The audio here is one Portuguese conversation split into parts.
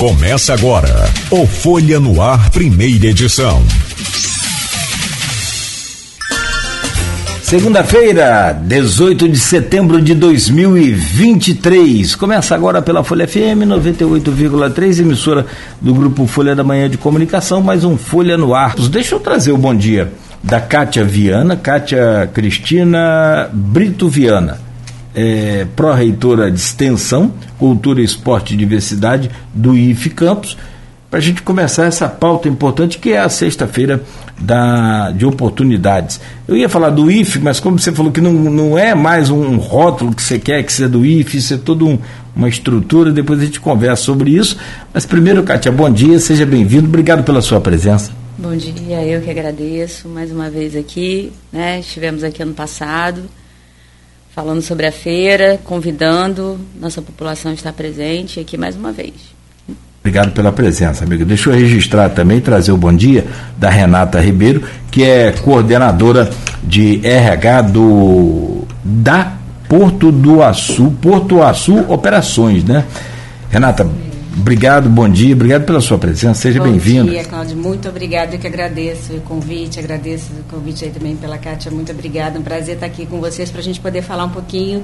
Começa agora o Folha no Ar, primeira edição. Segunda-feira, 18 de setembro de 2023. Começa agora pela Folha FM 98,3, emissora do grupo Folha da Manhã de Comunicação, mais um Folha no Ar. Deixa eu trazer o bom dia da Kátia Viana, Kátia Cristina Brito Viana é, pró-reitora de Extensão, Cultura, Esporte e Diversidade do IF Campos, para a gente começar essa pauta importante que é a sexta-feira de oportunidades. Eu ia falar do IF, mas como você falou que não, não é mais um rótulo que você quer que seja do IF, isso é toda um, uma estrutura, depois a gente conversa sobre isso. Mas primeiro, Kátia, bom dia, seja bem-vindo, obrigado pela sua presença. Bom dia, eu que agradeço mais uma vez aqui, né? Estivemos aqui ano passado falando sobre a feira, convidando nossa população a estar presente aqui mais uma vez. Obrigado pela presença, amigo. Deixa eu registrar também, trazer o bom dia da Renata Ribeiro, que é coordenadora de RH do da Porto do Açu, Porto Açu Operações, né? Renata, Obrigado, bom dia, obrigado pela sua presença, seja bem-vindo. Bom dia, Cláudio, muito obrigado, eu que agradeço o convite, agradeço o convite aí também pela Kátia, muito obrigada, um prazer estar aqui com vocês para a gente poder falar um pouquinho,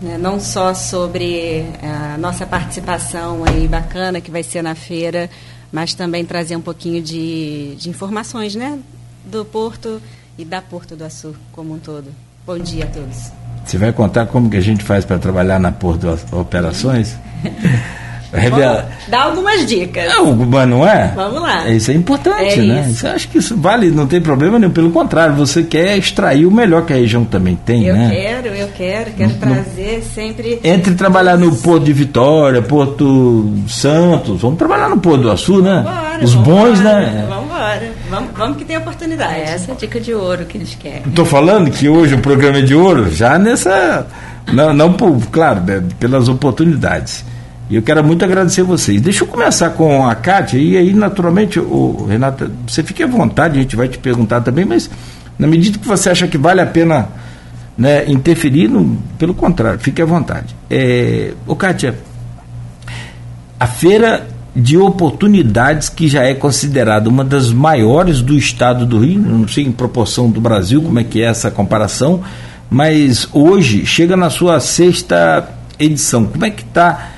né, não só sobre a nossa participação aí bacana que vai ser na feira, mas também trazer um pouquinho de, de informações, né, do Porto e da Porto do Açu como um todo. Bom dia a todos. Você vai contar como que a gente faz para trabalhar na Porto Operações? Revela. Dá algumas dicas. Não, mas não é? Vamos lá. Isso é importante, é né? Isso. acho que isso vale, não tem problema nenhum. Pelo contrário, você quer extrair o melhor que a região também tem, eu né? Eu quero, eu quero, quero não, trazer sempre. Entre trabalhar no Porto de Vitória, Porto Santos, vamos trabalhar no Porto do Açu, né? Vambora, Os bons, embora, né? Vamos embora. Vamos, vamos que tem oportunidade. É essa é a dica de ouro que eles querem. Estou falando que hoje o programa é de ouro, já nessa. Não, não por, claro, né, pelas oportunidades. E eu quero muito agradecer vocês. Deixa eu começar com a Kátia, e aí, naturalmente, o Renata, você fique à vontade, a gente vai te perguntar também, mas na medida que você acha que vale a pena né, interferir, pelo contrário, fique à vontade. É, ô Kátia, a feira de oportunidades que já é considerada uma das maiores do estado do Rio, não sei em proporção do Brasil como é que é essa comparação, mas hoje chega na sua sexta edição. Como é que está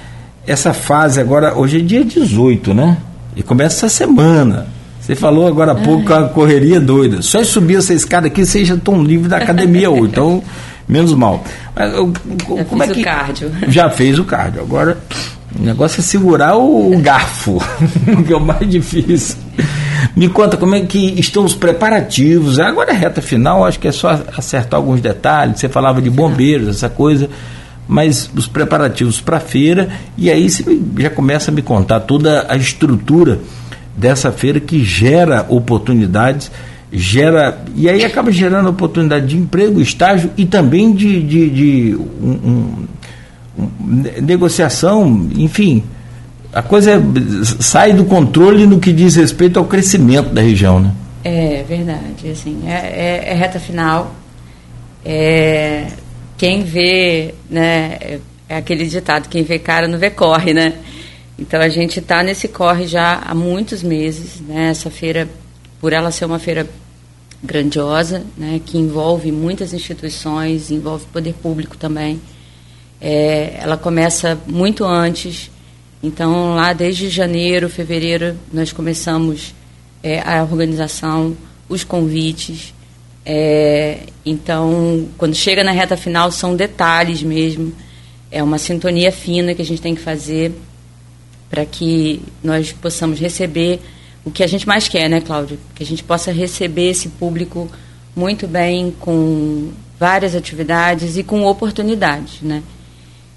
essa fase agora, hoje é dia 18, né? E começa essa semana. Você falou agora há pouco a correria doida. Só subir essa escada aqui, já tão livre da academia hoje. Então, menos mal. Mas, já como é que, o cardio. Já fez o cardio. Agora, o negócio é segurar o, o garfo, que é o mais difícil. Me conta como é que estão os preparativos. Agora é reta final, acho que é só acertar alguns detalhes. Você falava de bombeiros, essa coisa mas os preparativos para a feira, e aí você já começa a me contar toda a estrutura dessa feira que gera oportunidades, gera. E aí acaba gerando oportunidade de emprego, estágio e também de, de, de um, um, um, negociação, enfim. A coisa é, sai do controle no que diz respeito ao crescimento da região, né? É verdade, assim, é, é, é reta final. É, quem vê, né, é aquele ditado, quem vê cara não vê corre, né? Então a gente está nesse corre já há muitos meses, né? Essa feira, por ela ser uma feira grandiosa, né, que envolve muitas instituições, envolve poder público também. É, ela começa muito antes, então lá desde janeiro, fevereiro, nós começamos é, a organização, os convites, é, então, quando chega na reta final, são detalhes mesmo. É uma sintonia fina que a gente tem que fazer para que nós possamos receber o que a gente mais quer, né, Cláudio? Que a gente possa receber esse público muito bem, com várias atividades e com oportunidades, né?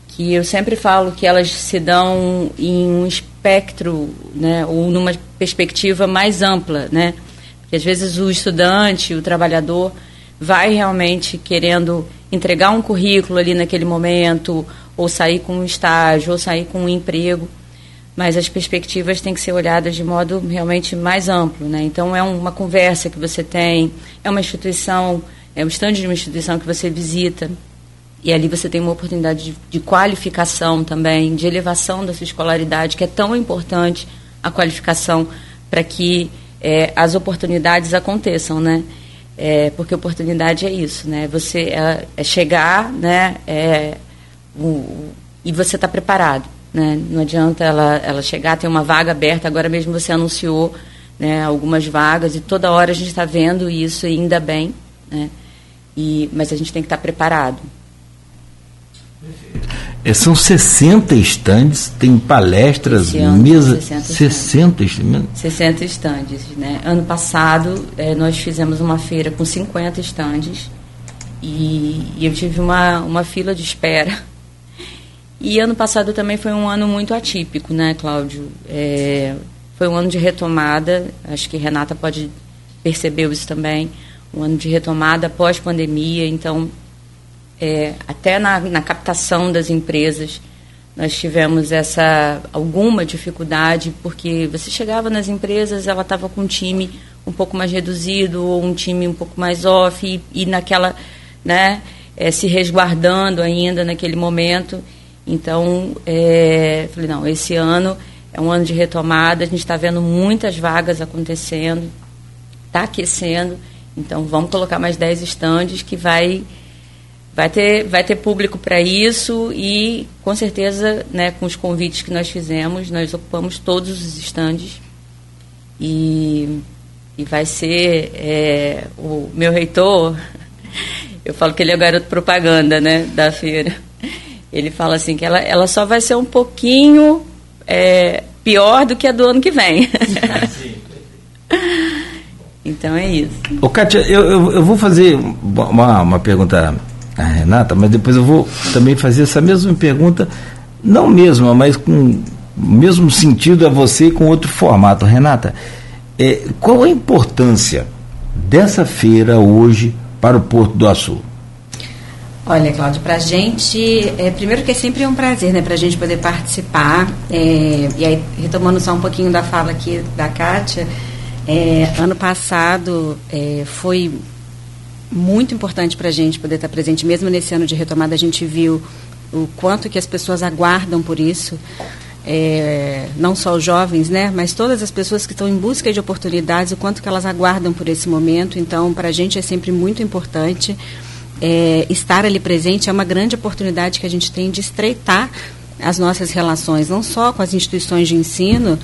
Que eu sempre falo que elas se dão em um espectro, né, ou numa perspectiva mais ampla, né? Que às vezes o estudante, o trabalhador, vai realmente querendo entregar um currículo ali naquele momento, ou sair com um estágio, ou sair com um emprego, mas as perspectivas têm que ser olhadas de modo realmente mais amplo. Né? Então, é uma conversa que você tem, é uma instituição, é um estande de uma instituição que você visita, E ali você tem uma oportunidade de, de qualificação também, de elevação da sua escolaridade, que é tão importante a qualificação para que é, as oportunidades aconteçam, né? É, porque oportunidade é isso, né? Você é, é chegar, né? É, o, e você está preparado, né? Não adianta ela, ela chegar, tem uma vaga aberta, agora mesmo você anunciou né, algumas vagas e toda hora a gente está vendo isso e ainda bem, né? E, mas a gente tem que estar tá preparado. É, são 60 estandes, tem palestras, mesas. 60 estandes. 60 estandes. Né? Ano passado é, nós fizemos uma feira com 50 estandes e, e, eu tive uma, uma fila de espera. E ano passado também foi um ano muito atípico, né, Cláudio? É, foi um ano de retomada, acho que Renata pode perceber isso também, um ano de retomada pós-pandemia, então é, até na, na, captação das empresas, nós tivemos essa alguma dificuldade, porque você chegava nas empresas, ela estava com um time um pouco mais reduzido, ou um time um pouco mais off, e, e naquela, né, é, se resguardando ainda naquele momento. Então, é, falei, não, esse ano é um ano de retomada, a gente está vendo muitas vagas acontecendo, está aquecendo, então vamos colocar mais 10 estandes que vai vai ter, vai ter público para isso e, com certeza, né, com os convites que nós fizemos, nós ocupamos todos os estandes e, e vai ser é, o meu reitor, eu falo que ele é o garoto propaganda né, da feira, ele fala assim que ela, ela só vai ser um pouquinho é, pior do que a do ano que vem. então é isso. Ô, Kátia, eu, eu, eu vou fazer uma, uma pergunta a Renata, mas depois eu vou também fazer essa mesma pergunta, não mesma, mas com o mesmo sentido a você com outro formato. Renata, é, qual a importância dessa feira hoje para o Porto do Açu? Olha, Cláudio, para a gente, é, primeiro que é sempre um prazer, né, para a gente poder participar, é, e aí, retomando só um pouquinho da fala aqui da Kátia, é, ano passado é, foi muito importante para a gente poder estar presente, mesmo nesse ano de retomada, a gente viu o quanto que as pessoas aguardam por isso, é, não só os jovens, né, mas todas as pessoas que estão em busca de oportunidades, o quanto que elas aguardam por esse momento. Então, para a gente é sempre muito importante é, estar ali presente. É uma grande oportunidade que a gente tem de estreitar as nossas relações, não só com as instituições de ensino,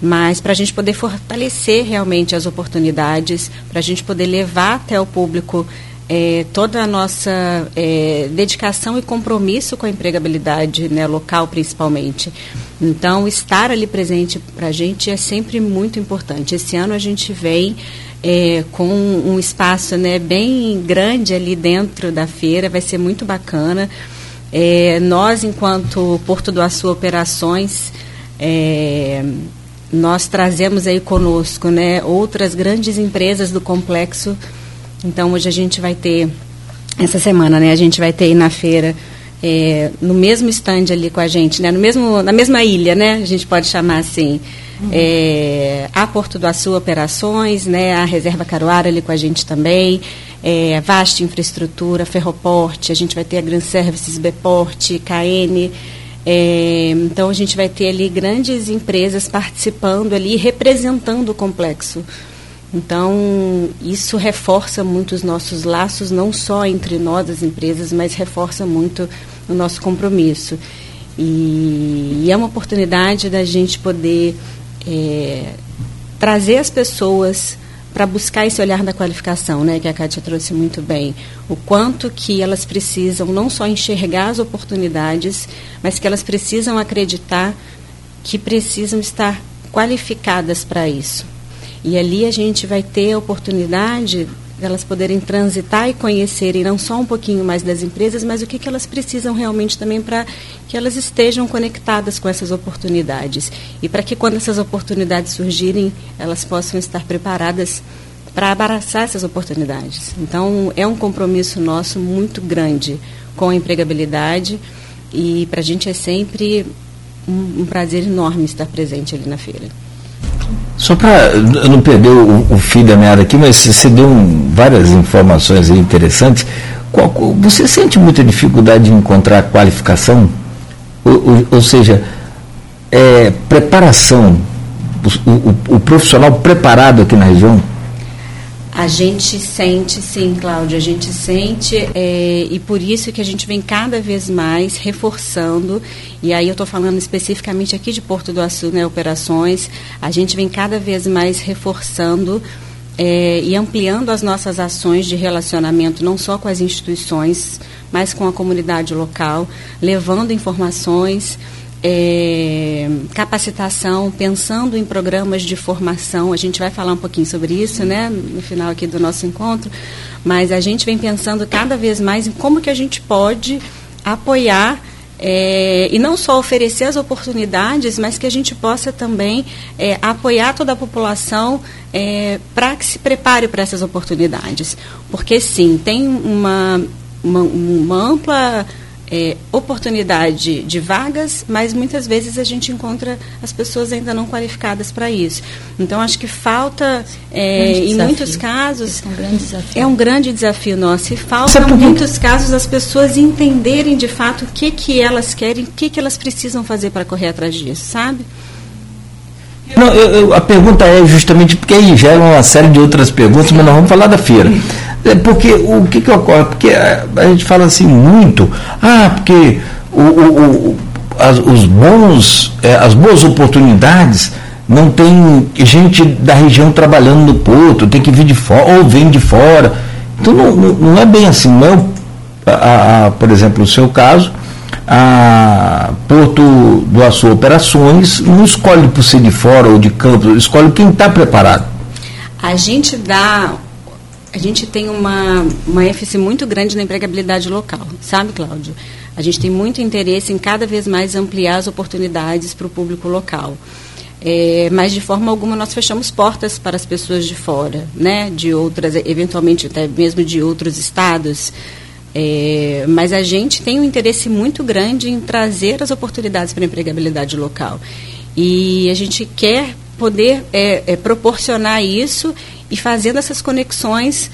mas para a gente poder fortalecer realmente as oportunidades, para a gente poder levar até o público é, toda a nossa é, dedicação e compromisso com a empregabilidade né, local, principalmente. Então, estar ali presente para a gente é sempre muito importante. Esse ano a gente vem é, com um espaço né, bem grande ali dentro da feira, vai ser muito bacana. É, nós, enquanto Porto do Açu Operações, é, nós trazemos aí conosco né, outras grandes empresas do complexo. Então, hoje a gente vai ter, essa semana, né, a gente vai ter aí na feira, é, no mesmo stand ali com a gente, né, no mesmo, na mesma ilha, né, a gente pode chamar assim, uhum. é, a Porto do Açu Operações, né, a Reserva Caruara ali com a gente também, é, Vasta Infraestrutura, Ferroporte, a gente vai ter a Grand Services, Beporte, KN, é, então a gente vai ter ali grandes empresas participando ali, representando o complexo. Então isso reforça muito os nossos laços, não só entre nós as empresas, mas reforça muito o nosso compromisso. E, e é uma oportunidade da gente poder é, trazer as pessoas para buscar esse olhar da qualificação, né, que a Kátia trouxe muito bem. O quanto que elas precisam não só enxergar as oportunidades, mas que elas precisam acreditar que precisam estar qualificadas para isso. E ali a gente vai ter a oportunidade elas poderem transitar e conhecerem não só um pouquinho mais das empresas, mas o que, que elas precisam realmente também para que elas estejam conectadas com essas oportunidades. E para que quando essas oportunidades surgirem, elas possam estar preparadas para abraçar essas oportunidades. Então, é um compromisso nosso muito grande com a empregabilidade e para a gente é sempre um, um prazer enorme estar presente ali na feira. Só para não perder o, o fio da meada aqui, mas você deu um, várias informações interessantes. Você sente muita dificuldade de encontrar qualificação? Ou, ou, ou seja, é, preparação, o, o, o profissional preparado aqui na região? A gente sente, sim, Cláudia, a gente sente é, e por isso que a gente vem cada vez mais reforçando, e aí eu estou falando especificamente aqui de Porto do Açu, né, operações, a gente vem cada vez mais reforçando é, e ampliando as nossas ações de relacionamento, não só com as instituições, mas com a comunidade local, levando informações, é, capacitação, pensando em programas de formação. A gente vai falar um pouquinho sobre isso, né, no final aqui do nosso encontro. Mas a gente vem pensando cada vez mais em como que a gente pode apoiar é, e não só oferecer as oportunidades, mas que a gente possa também é, apoiar toda a população é, para que se prepare para essas oportunidades. Porque, sim, tem uma, uma, uma ampla é, oportunidade de vagas, mas muitas vezes a gente encontra as pessoas ainda não qualificadas para isso. Então, acho que falta, é, em muitos casos. É um grande desafio. É um grande desafio nosso. E falta, em muitos casos, as pessoas entenderem de fato o que, que elas querem, o que, que elas precisam fazer para correr atrás disso, sabe? Não, eu, eu, a pergunta é justamente porque aí gera uma série de outras perguntas, mas nós vamos falar da feira. É porque o que, que ocorre? Porque a, a, gente fala assim muito, ah, porque o, o, o as, os bons, é, as boas oportunidades não tem gente da região trabalhando no porto, tem que vir de fora, ou vem de fora. Então não, não, é bem assim, não é, a, a, por exemplo, o seu caso, a Porto do Açu Operações não escolhe por ser de fora ou de campo, escolhe quem está preparado. A gente dá a gente tem uma, uma ênfase muito grande na empregabilidade local, sabe, Cláudio? A gente tem muito interesse em cada vez mais ampliar as oportunidades para o público local. É, mas de forma alguma nós fechamos portas para as pessoas de fora, né? De outras, eventualmente até mesmo de outros estados. É, mas a gente tem um interesse muito grande em trazer as oportunidades para a empregabilidade local. E a gente quer poder é, é, proporcionar isso e fazendo essas conexões,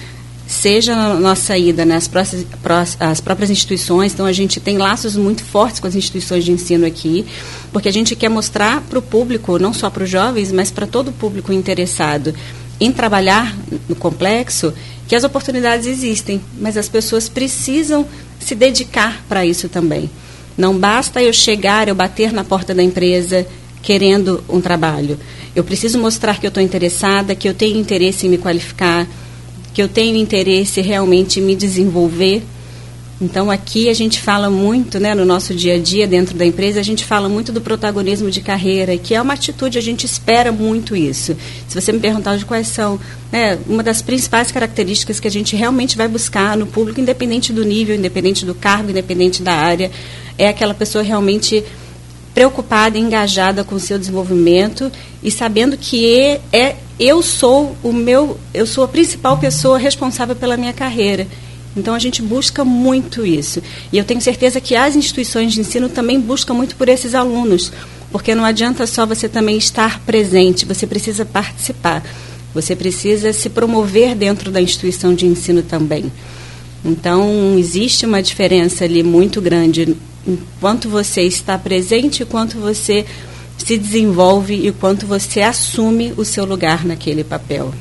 seja na nossa ida nas próprias, as próprias instituições, então a gente tem laços muito fortes com as instituições de ensino aqui, porque a gente quer mostrar para o público, não só para os jovens, mas para todo o público interessado em trabalhar no complexo, que as oportunidades existem, mas as pessoas precisam se dedicar para isso também. Não basta eu chegar, eu bater na porta da empresa querendo um trabalho. Eu preciso mostrar que eu estou interessada, que eu tenho interesse em me qualificar, que eu tenho interesse realmente em me desenvolver. Então aqui a gente fala muito, né, no nosso dia a dia dentro da empresa, a gente fala muito do protagonismo de carreira, que é uma atitude, a gente espera muito isso. Se você me perguntar de quais são, né, uma das principais características que a gente realmente vai buscar no público, independente do nível, independente do cargo, independente da área, é aquela pessoa realmente preocupada, engajada com o seu desenvolvimento e sabendo que é eu sou o meu, eu sou a principal pessoa responsável pela minha carreira. Então a gente busca muito isso. E eu tenho certeza que as instituições de ensino também buscam muito por esses alunos, porque não adianta só você também estar presente, você precisa participar. Você precisa se promover dentro da instituição de ensino também. Então, existe uma diferença ali muito grande enquanto você está presente, quanto você se desenvolve e quanto você assume o seu lugar naquele papel.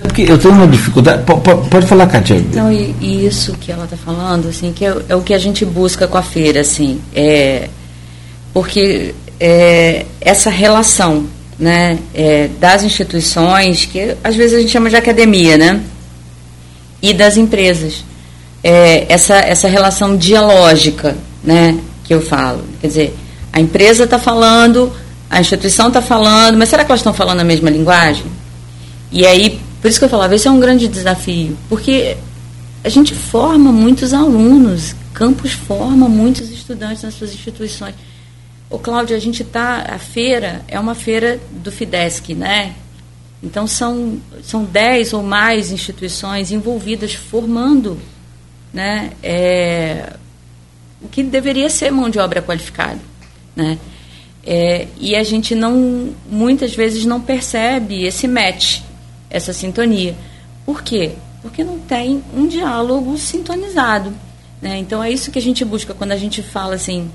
Porque eu tenho uma dificuldade. Pode, pode falar, Katia. Então, e, e isso que ela está falando, assim, que é, é, o que a gente busca com a feira, assim, é porque é, essa relação, né, é, das instituições que às vezes a gente chama de academia, né, e das empresas, é, essa essa relação dialógica né, que eu falo. Quer dizer, a empresa está falando, a instituição está falando, mas será que elas estão falando a mesma linguagem? E aí, por isso que eu falava, esse é um grande desafio, porque a gente forma muitos alunos, campus forma muitos estudantes nas suas instituições. O Cláudio, a gente está, a feira é uma feira do Fidesc, né? Então são são dez ou mais instituições envolvidas formando, né? É, que deveria ser mão de obra qualificada, né? É, e a gente não, muitas vezes não percebe esse match, essa sintonia. Por quê? porque não tem um diálogo sintonizado. Né? Então é isso que a gente busca quando a gente fala assim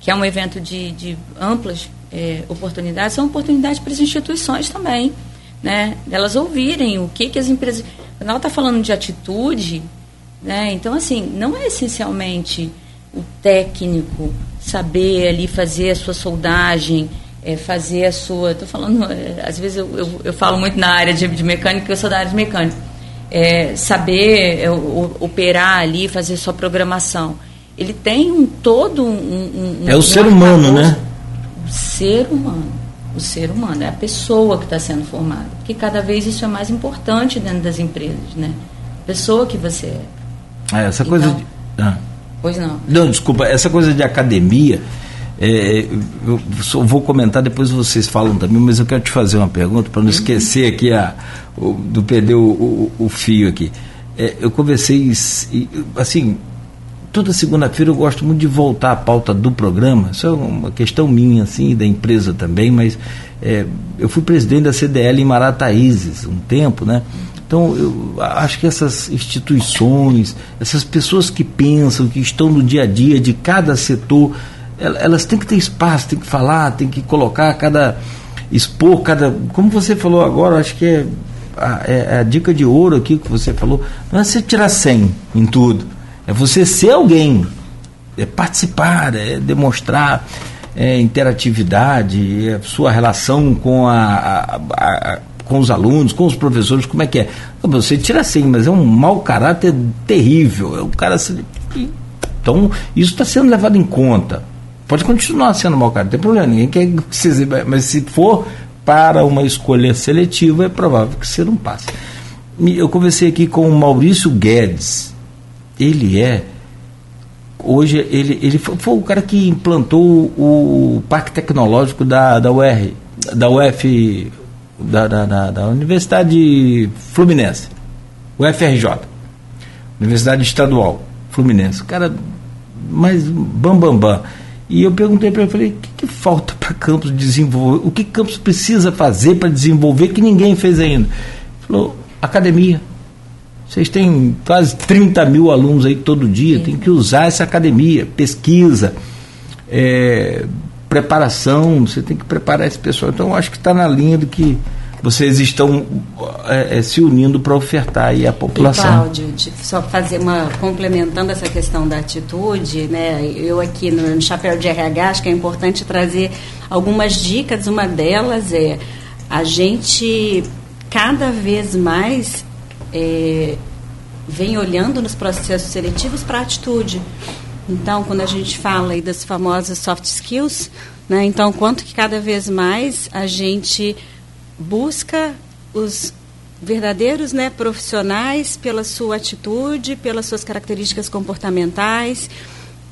que é um evento de, de amplas é, oportunidades, são oportunidades para as instituições também, né? Elas ouvirem o que, que as empresas. Quando ela está falando de atitude, né? Então, assim, não é essencialmente o técnico saber ali fazer a sua soldagem, é, fazer a sua. Estou falando, é, às vezes eu, eu, eu, falo muito na área de, de mecânica, eu sou da área de mecânica. É, saber é, o, operar ali, fazer sua programação. Ele tem um todo um. um é o um ser humano, né? O ser humano. O ser humano, é a pessoa que está sendo formada. Porque cada vez isso é mais importante dentro das empresas, né? A pessoa que você é. é essa coisa então, de. Ah. Pois não. Não, desculpa, essa coisa de academia, é, eu só vou comentar, depois vocês falam também, mas eu quero te fazer uma pergunta para não uhum. esquecer aqui a, o, do perder o, o, o fio aqui. É, eu conversei, assim, toda segunda-feira eu gosto muito de voltar à pauta do programa, isso é uma questão minha, assim, da empresa também, mas é, eu fui presidente da CDL em Marataízes um tempo, né? Então, eu acho que essas instituições, essas pessoas que pensam, que estão no dia a dia de cada setor, elas têm que ter espaço, têm que falar, têm que colocar cada. expor cada. Como você falou agora, acho que é a, é a dica de ouro aqui que você falou, não é você tirar 100 em tudo, é você ser alguém, é participar, é demonstrar é, interatividade, é sua relação com a, a, a, com os alunos, com os professores, como é que é? Você tira 100, mas é um mau caráter terrível. É o cara então isso está sendo levado em conta. Pode continuar sendo mau caráter, não tem problema. Ninguém quer que você, mas se for para uma escolha seletiva, é provável que você não passe. Eu conversei aqui com o Maurício Guedes. Ele é hoje ele, ele foi, foi, o cara que implantou o Parque Tecnológico da, da UR, da UF, da, da, da Universidade Fluminense, UFRJ, Universidade Estadual Fluminense. O cara, mas bam, bam, bam. E eu perguntei para ele, falei, o que, que falta para Campos desenvolver? O que Campos precisa fazer para desenvolver que ninguém fez ainda? Ele falou, academia. Vocês têm quase 30 mil alunos aí todo dia, tem que usar essa academia, pesquisa, é, preparação, você tem que preparar esse pessoal. Então, acho que está na linha do que vocês estão é, é, se unindo para ofertar aí a população. E, Cláudio, só fazer uma complementando essa questão da atitude, né? Eu aqui no, no chapéu de RH acho que é importante trazer algumas dicas. Uma delas é a gente cada vez mais é, vem olhando nos processos seletivos para a atitude. Então, quando a gente fala aí das famosas soft skills, né, então, quanto que cada vez mais a gente busca os verdadeiros né, profissionais pela sua atitude, pelas suas características comportamentais.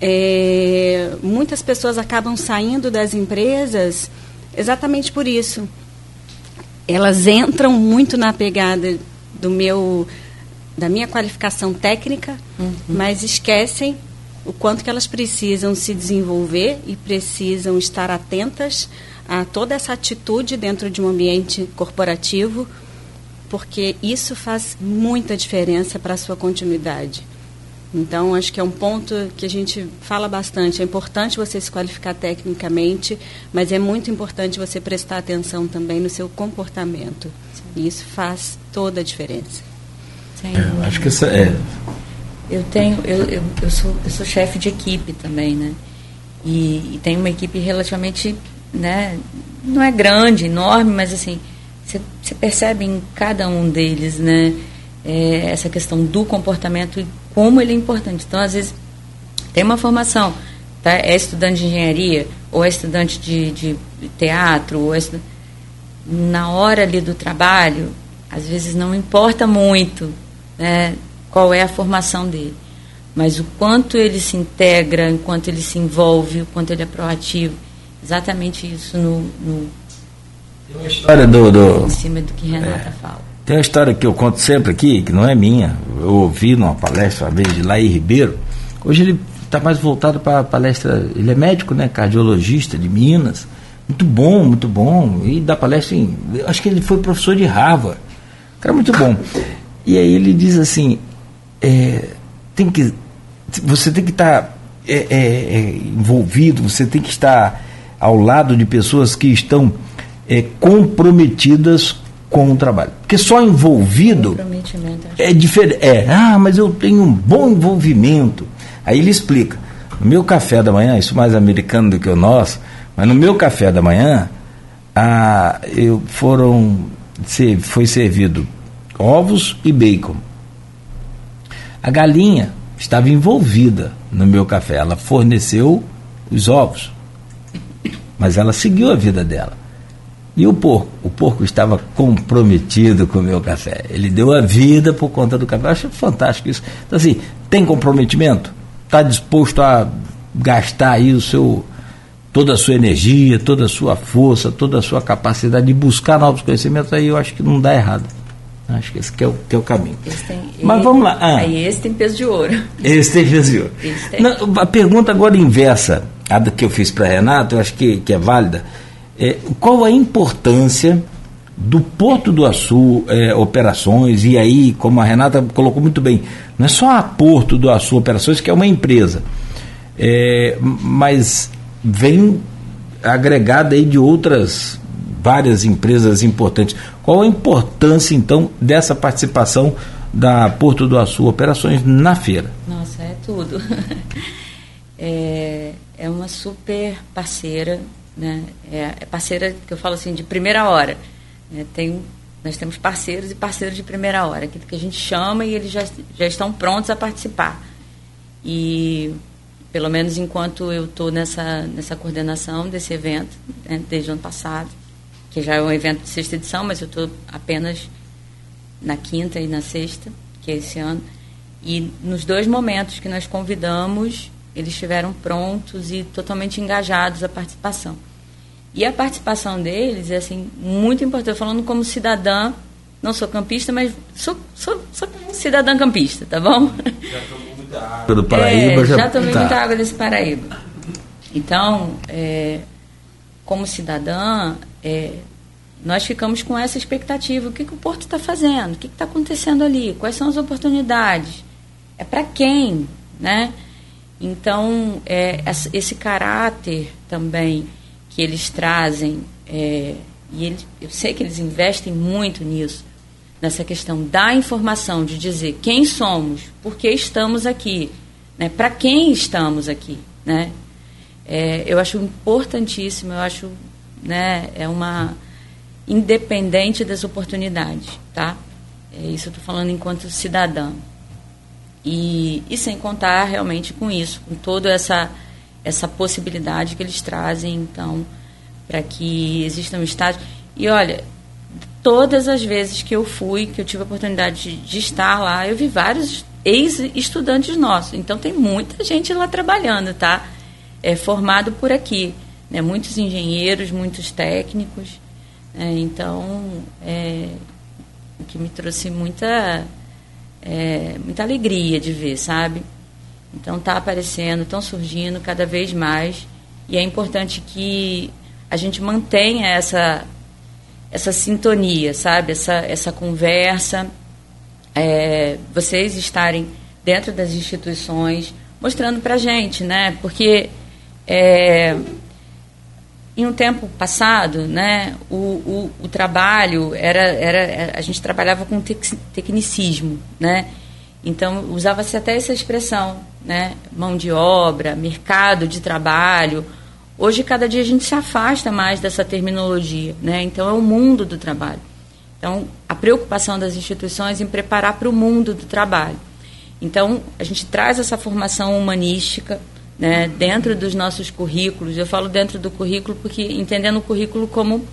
É, muitas pessoas acabam saindo das empresas exatamente por isso. Elas entram muito na pegada do meu da minha qualificação técnica, uhum. mas esquecem o quanto que elas precisam se desenvolver e precisam estar atentas a toda essa atitude dentro de um ambiente corporativo, porque isso faz muita diferença para a sua continuidade. Então, acho que é um ponto que a gente fala bastante. É importante você se qualificar tecnicamente, mas é muito importante você prestar atenção também no seu comportamento. E isso faz toda a diferença. É, acho que essa é. Eu tenho, eu, eu, eu sou, eu sou chefe de equipe também, né? E, e tenho uma equipe relativamente, né? Não é grande, enorme, mas assim, você percebe em cada um deles, né? É, essa questão do comportamento e como ele é importante. Então, às vezes, tem uma formação, tá? é estudante de engenharia, ou é estudante de, de teatro, ou é estudante... na hora ali do trabalho, às vezes não importa muito né, qual é a formação dele, mas o quanto ele se integra, o quanto ele se envolve, o quanto ele é proativo, exatamente isso no, no tem uma história do, do em cima do que Renata é, fala. Tem uma história que eu conto sempre aqui, que não é minha. Eu ouvi numa palestra uma vez de Laí Ribeiro. Hoje ele está mais voltado para a palestra. Ele é médico, né? Cardiologista de Minas. Muito bom, muito bom. E dá palestra em. Acho que ele foi professor de Harvard. Cara, muito bom. e aí ele diz assim, é, tem que, você tem que estar tá, é, é, é, envolvido, você tem que estar ao lado de pessoas que estão é, comprometidas com o trabalho. Porque só envolvido é diferente. É, ah, mas eu tenho um bom envolvimento. Aí ele explica. No meu café da manhã, isso mais americano do que o nosso, mas no meu café da manhã, ah, eu foram foi servido ovos e bacon. A galinha estava envolvida no meu café. Ela forneceu os ovos, mas ela seguiu a vida dela. E o porco? O porco estava comprometido com o meu café. Ele deu a vida por conta do café. Eu acho fantástico isso. Então, assim, tem comprometimento? Está disposto a gastar aí o seu, toda a sua energia, toda a sua força, toda a sua capacidade de buscar novos conhecimentos? Aí eu acho que não dá errado. Acho que esse que é o, que é o caminho. Tem, Mas vamos lá. Ah, aí esse tem peso de ouro. Esse tem peso de ouro. Não, a pergunta agora inversa, a que eu fiz para Renato, eu acho que, que é válida. É, qual a importância do Porto do Açu é, operações, e aí, como a Renata colocou muito bem, não é só a Porto do Açu operações, que é uma empresa, é, mas vem agregada aí de outras várias empresas importantes. Qual a importância, então, dessa participação da Porto do Açu Operações na feira? Nossa, é tudo. é, é uma super parceira, né? É, é, parceira que eu falo assim de primeira hora. Né? Tem, nós temos parceiros e parceiros de primeira hora, que, que a gente chama e eles já, já estão prontos a participar. E pelo menos enquanto eu estou nessa, nessa coordenação desse evento, né, desde o ano passado, que já é um evento de sexta edição, mas eu estou apenas na quinta e na sexta, que é esse ano. E nos dois momentos que nós convidamos, eles estiveram prontos e totalmente engajados à participação. E a participação deles é assim muito importante. Falando como cidadã, não sou campista, mas sou, sou, sou cidadã campista, tá bom? Já muita água do Paraíba. É, já, já tomei tá. muita água desse Paraíba. Então, é, como cidadã, é, nós ficamos com essa expectativa. O que, que o Porto está fazendo? O que está acontecendo ali? Quais são as oportunidades? É para quem? Né? Então, é, esse caráter também que eles trazem, é, e eles, eu sei que eles investem muito nisso, nessa questão da informação, de dizer quem somos, por que estamos aqui, né? para quem estamos aqui. Né? É, eu acho importantíssimo, eu acho, né, é uma independente das oportunidades, tá? É isso eu estou falando enquanto cidadã. E, e sem contar realmente com isso, com toda essa, essa possibilidade que eles trazem, então, para que exista um estágio. E olha, todas as vezes que eu fui, que eu tive a oportunidade de, de estar lá, eu vi vários ex-estudantes nossos. Então tem muita gente lá trabalhando, tá? é, formado por aqui. Né? Muitos engenheiros, muitos técnicos. É, então, é, o que me trouxe muita, é, muita alegria de ver, sabe? Então, está aparecendo, estão surgindo cada vez mais. E é importante que a gente mantenha essa, essa sintonia, sabe? Essa, essa conversa. É, vocês estarem dentro das instituições, mostrando para a gente, né? Porque é, em um tempo passado, né, o, o, o, trabalho era, era a gente trabalhava com tecnicismo, né? Então usava-se até essa expressão, né, mão de obra, mercado de trabalho. Hoje cada dia a gente se afasta mais dessa terminologia, né? Então é o mundo do trabalho. Então a preocupação das instituições em preparar para o mundo do trabalho. Então a gente traz essa formação humanística né, dentro dos nossos currículos. Eu falo dentro do currículo porque entendendo o currículo como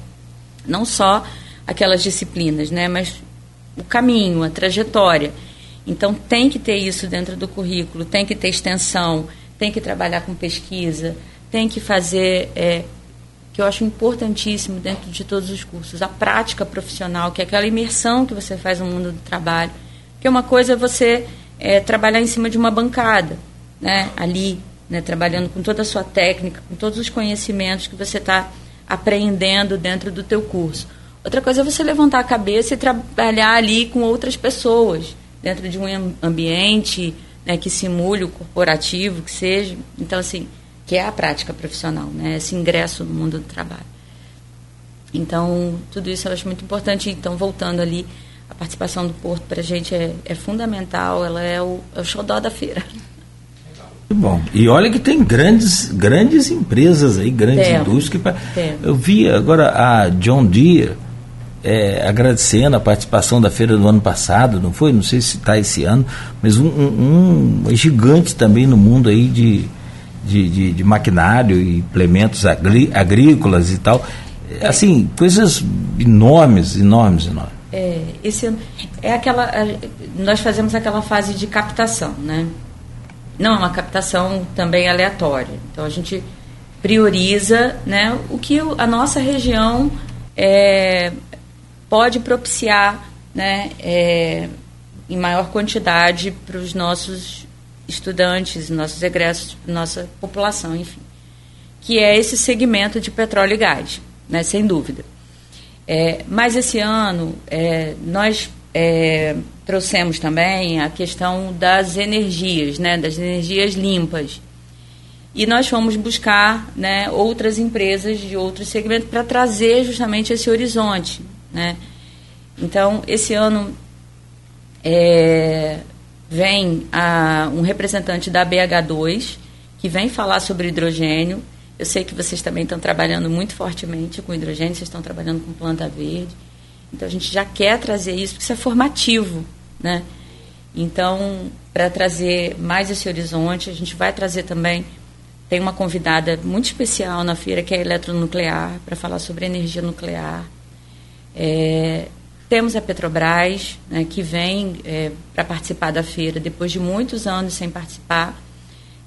não só aquelas disciplinas, né, mas o caminho, a trajetória. Então tem que ter isso dentro do currículo, tem que ter extensão, tem que trabalhar com pesquisa, tem que fazer, é, que eu acho importantíssimo dentro de todos os cursos, a prática profissional, que é aquela imersão que você faz no mundo do trabalho. Porque uma coisa é você é, trabalhar em cima de uma bancada, né, ali, né, trabalhando com toda a sua técnica, com todos os conhecimentos que você está aprendendo dentro do teu curso. Outra coisa é você levantar a cabeça e trabalhar ali com outras pessoas, dentro de um ambiente né, que simule o corporativo, que seja. Então, assim, que é a prática profissional, né, esse ingresso no mundo do trabalho. Então, tudo isso eu acho muito importante. Então, voltando ali, a participação do Porto para a gente é, é, fundamental, ela é o, é o xodó da feira. Bom, e olha que tem grandes, grandes empresas aí, grandes indústrias. Que, eu vi agora a John Deere é, agradecendo a participação da feira do ano passado, não foi? Não sei se está esse ano, mas um, um, um, gigante também no mundo aí de, de, de, de maquinário e implementos agrí, agrícolas e tal. Assim, coisas enormes, enormes, enormes. É, esse é aquela. Nós fazemos aquela fase de captação, né? Não é uma captação também aleatória. Então a gente prioriza né, o que a nossa região é, pode propiciar né, é, em maior quantidade para os nossos estudantes, nossos egressos, nossa população, enfim. Que é esse segmento de petróleo e gás, né, sem dúvida. É, mas esse ano é, nós é, trouxemos também a questão das energias, né, das energias limpas. E nós fomos buscar né, outras empresas de outros segmentos para trazer justamente esse horizonte. Né? Então, esse ano é, vem a, um representante da BH2 que vem falar sobre hidrogênio. Eu sei que vocês também estão trabalhando muito fortemente com hidrogênio, vocês estão trabalhando com planta verde. Então, a gente já quer trazer isso, porque isso é formativo né? Então, para trazer mais esse horizonte, a gente vai trazer também tem uma convidada muito especial na feira que é a Eletronuclear para falar sobre energia nuclear. É, temos a Petrobras né, que vem é, para participar da feira depois de muitos anos sem participar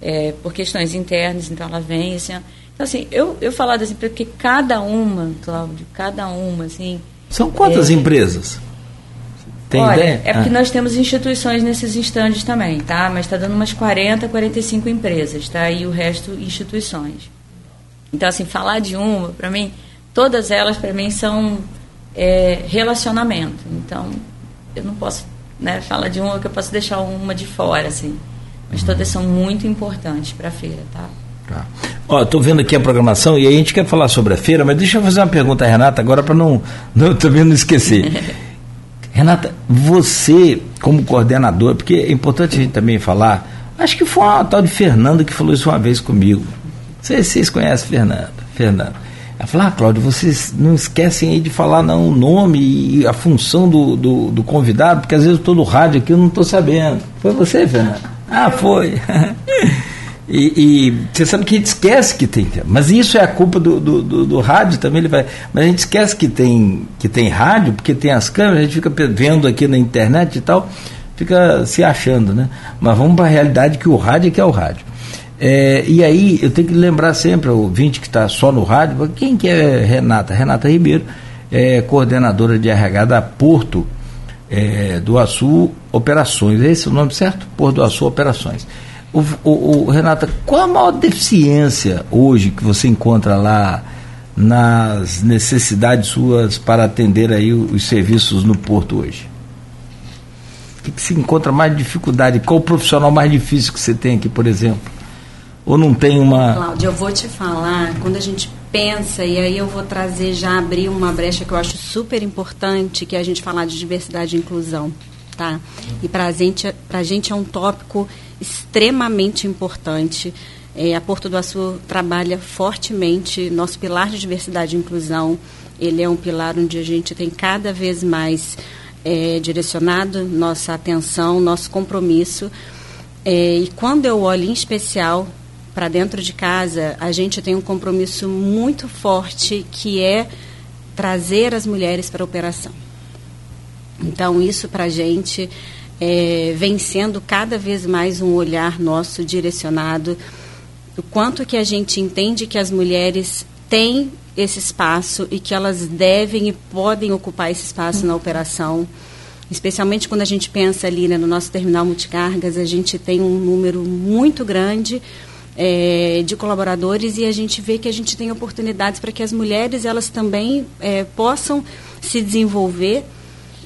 é, por questões internas, então ela vem assim. Então assim, eu eu falar das empresas porque cada uma, Cláudio, cada uma assim. São quantas é, empresas? Tem Olha, ideia? é porque ah. nós temos instituições nesses estandes também, tá? Mas está dando umas 40, 45 empresas, tá? E o resto instituições. Então, assim, falar de uma, para mim, todas elas, para mim, são é, relacionamento. Então, eu não posso né, falar de uma que eu posso deixar uma de fora, assim. Mas todas são muito importantes para a feira, tá? Tá. Ó, tô vendo aqui a programação e a gente quer falar sobre a feira, mas deixa eu fazer uma pergunta Renata agora para não, não também não esquecer. Renata, você, como coordenador, porque é importante a gente também falar, acho que foi uma tal de Fernanda que falou isso uma vez comigo. Vocês, vocês conhecem Fernanda? Fernanda. Ela falou, ah, Cláudio, vocês não esquecem aí de falar não, o nome e a função do, do, do convidado, porque às vezes eu estou no rádio aqui e não estou sabendo. Foi você, Fernanda? Ah, foi. E, e, você sabe que a gente esquece que tem, mas isso é a culpa do, do, do, do, rádio também. Ele vai, mas a gente esquece que tem, que tem rádio, porque tem as câmeras, a gente fica vendo aqui na internet e tal, fica se achando, né? Mas vamos para a realidade que o rádio é que é o rádio. É, e aí eu tenho que lembrar sempre, o ouvinte que está só no rádio, quem que é Renata? Renata Ribeiro, é coordenadora de RH da Porto é, do Açu Operações. Esse é o nome certo? Porto do Açu Operações. O, o, o, Renata, qual a maior deficiência hoje que você encontra lá nas necessidades suas para atender aí os serviços no porto hoje? O que, que se encontra mais dificuldade? Qual o profissional mais difícil que você tem aqui, por exemplo? Ou não tem uma. Cláudia, eu vou te falar, quando a gente pensa, e aí eu vou trazer, já abrir uma brecha que eu acho super importante, que é a gente falar de diversidade e inclusão. Tá? E para gente, a gente é um tópico extremamente importante. É, a Porto do Açu trabalha fortemente nosso pilar de diversidade e inclusão. Ele é um pilar onde a gente tem cada vez mais é, direcionado nossa atenção, nosso compromisso. É, e quando eu olho em especial para dentro de casa, a gente tem um compromisso muito forte que é trazer as mulheres para a operação. Então, isso para a gente é, vem sendo cada vez mais um olhar nosso direcionado o quanto que a gente entende que as mulheres têm esse espaço e que elas devem e podem ocupar esse espaço na operação. Especialmente quando a gente pensa ali né, no nosso terminal multicargas, a gente tem um número muito grande é, de colaboradores e a gente vê que a gente tem oportunidades para que as mulheres elas também é, possam se desenvolver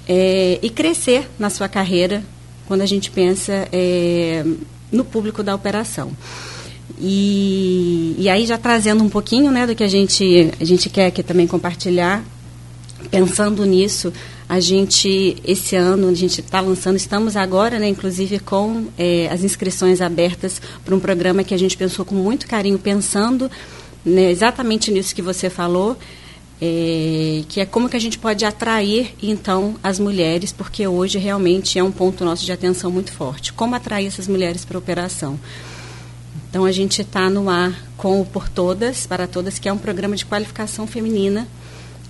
é, e crescer na sua carreira quando a gente pensa é, no público da operação. E, e aí já trazendo um pouquinho né, do que a gente, a gente quer aqui também compartilhar, pensando nisso, a gente, esse ano, a gente está lançando, estamos agora, né, inclusive, com é, as inscrições abertas para um programa que a gente pensou com muito carinho, pensando né, exatamente nisso que você falou, é, que é como que a gente pode atrair, então, as mulheres, porque hoje realmente é um ponto nosso de atenção muito forte. Como atrair essas mulheres para a operação? Então, a gente está no ar com o Por Todas, para Todas, que é um programa de qualificação feminina,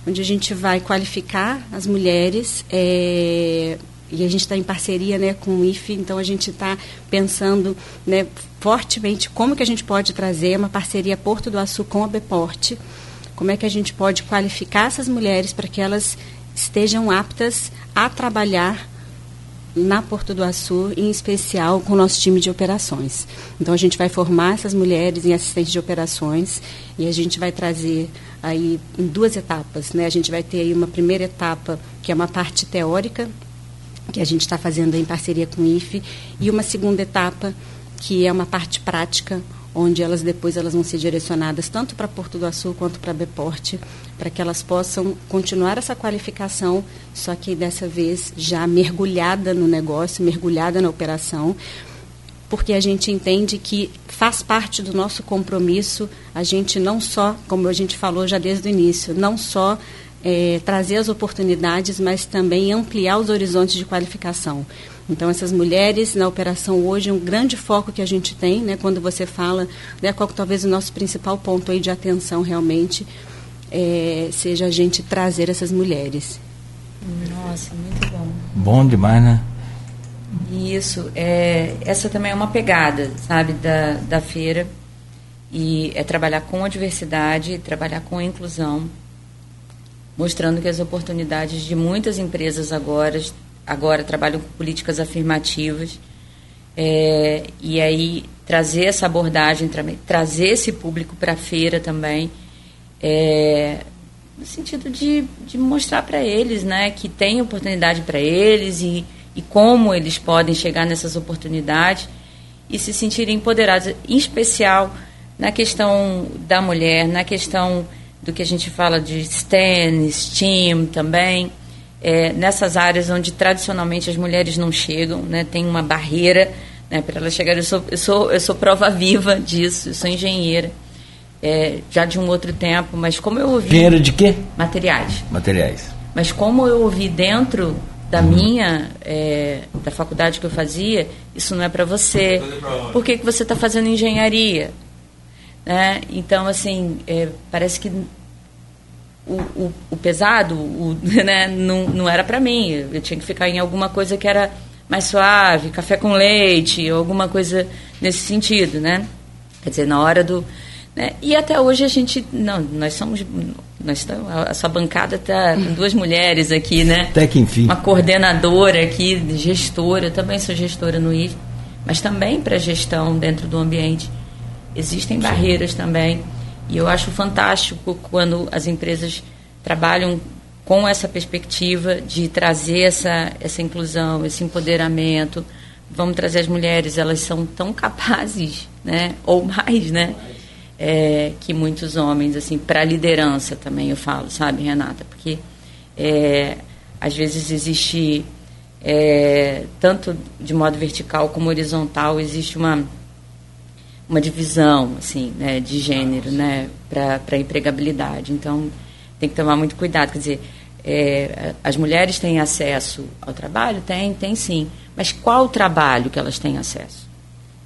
onde a gente vai qualificar as mulheres é, e a gente está em parceria né, com o IFE, então a gente está pensando né, fortemente como que a gente pode trazer uma parceria Porto do Açu com a Beporte, como é que a gente pode qualificar essas mulheres para que elas estejam aptas a trabalhar na Porto do Açu, em especial com o nosso time de operações. Então a gente vai formar essas mulheres em assistentes de operações e a gente vai trazer aí em duas etapas, né? A gente vai ter aí uma primeira etapa que é uma parte teórica que a gente está fazendo em parceria com o IFE e uma segunda etapa que é uma parte prática onde elas depois elas vão ser direcionadas tanto para Porto do Açu quanto para Beporte, para que elas possam continuar essa qualificação, só que dessa vez já mergulhada no negócio, mergulhada na operação, porque a gente entende que faz parte do nosso compromisso a gente não só, como a gente falou já desde o início, não só é, trazer as oportunidades, mas também ampliar os horizontes de qualificação. Então, essas mulheres na operação hoje, um grande foco que a gente tem, né, quando você fala, né, qual talvez o nosso principal ponto aí de atenção realmente é, seja a gente trazer essas mulheres. Nossa, muito bom. Bom demais, né? Isso, é, essa também é uma pegada, sabe, da, da feira. E é trabalhar com a diversidade, trabalhar com a inclusão, mostrando que as oportunidades de muitas empresas agora agora trabalham com políticas afirmativas. É, e aí trazer essa abordagem, tra trazer esse público para a feira também, é, no sentido de, de mostrar para eles né, que tem oportunidade para eles e, e como eles podem chegar nessas oportunidades e se sentirem empoderados, em especial na questão da mulher, na questão do que a gente fala de STEM, STEAM também é, nessas áreas onde tradicionalmente as mulheres não chegam, né, tem uma barreira né, para elas chegarem. Eu sou, eu, sou, eu sou prova viva disso, eu sou engenheira. É, já de um outro tempo, mas como eu ouvi. Engenheira de quê? Materiais. Materiais. Mas como eu ouvi dentro da uhum. minha, é, da faculdade que eu fazia, isso não é para você. Por que, que você está fazendo engenharia? Né? Então, assim, é, parece que o, o, o pesado o, né, não, não era para mim. Eu tinha que ficar em alguma coisa que era mais suave, café com leite, ou alguma coisa nesse sentido, né? Quer dizer, na hora do. Né? E até hoje a gente. Não, nós somos. Nós estamos, a sua bancada está com duas mulheres aqui, né? Até que enfim. Uma coordenadora aqui, gestora, eu também sou gestora no IF, mas também para gestão dentro do ambiente. Existem Sim. barreiras também. E eu acho fantástico quando as empresas trabalham com essa perspectiva de trazer essa, essa inclusão, esse empoderamento. Vamos trazer as mulheres, elas são tão capazes, né? ou mais, né? É, que muitos homens, assim, para liderança também eu falo, sabe, Renata? Porque é, às vezes existe, é, tanto de modo vertical como horizontal, existe uma uma divisão assim né, de gênero né, para empregabilidade. Então, tem que tomar muito cuidado. Quer dizer, é, as mulheres têm acesso ao trabalho? Tem, tem sim. Mas qual o trabalho que elas têm acesso?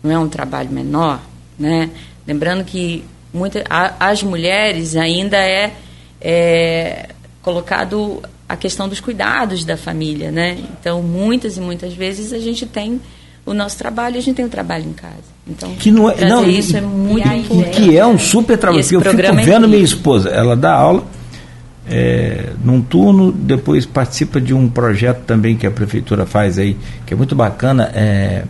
Não é um trabalho menor? Né? Lembrando que muita, a, as mulheres ainda é, é colocado a questão dos cuidados da família. Né? Então, muitas e muitas vezes a gente tem o nosso trabalho e a gente tem o trabalho em casa. Então, que não é, não, isso é muito importante. Que é um super trabalho. Eu fico é vendo minha esposa, ela dá aula é, num turno, depois participa de um projeto também que a prefeitura faz aí, que é muito bacana, é,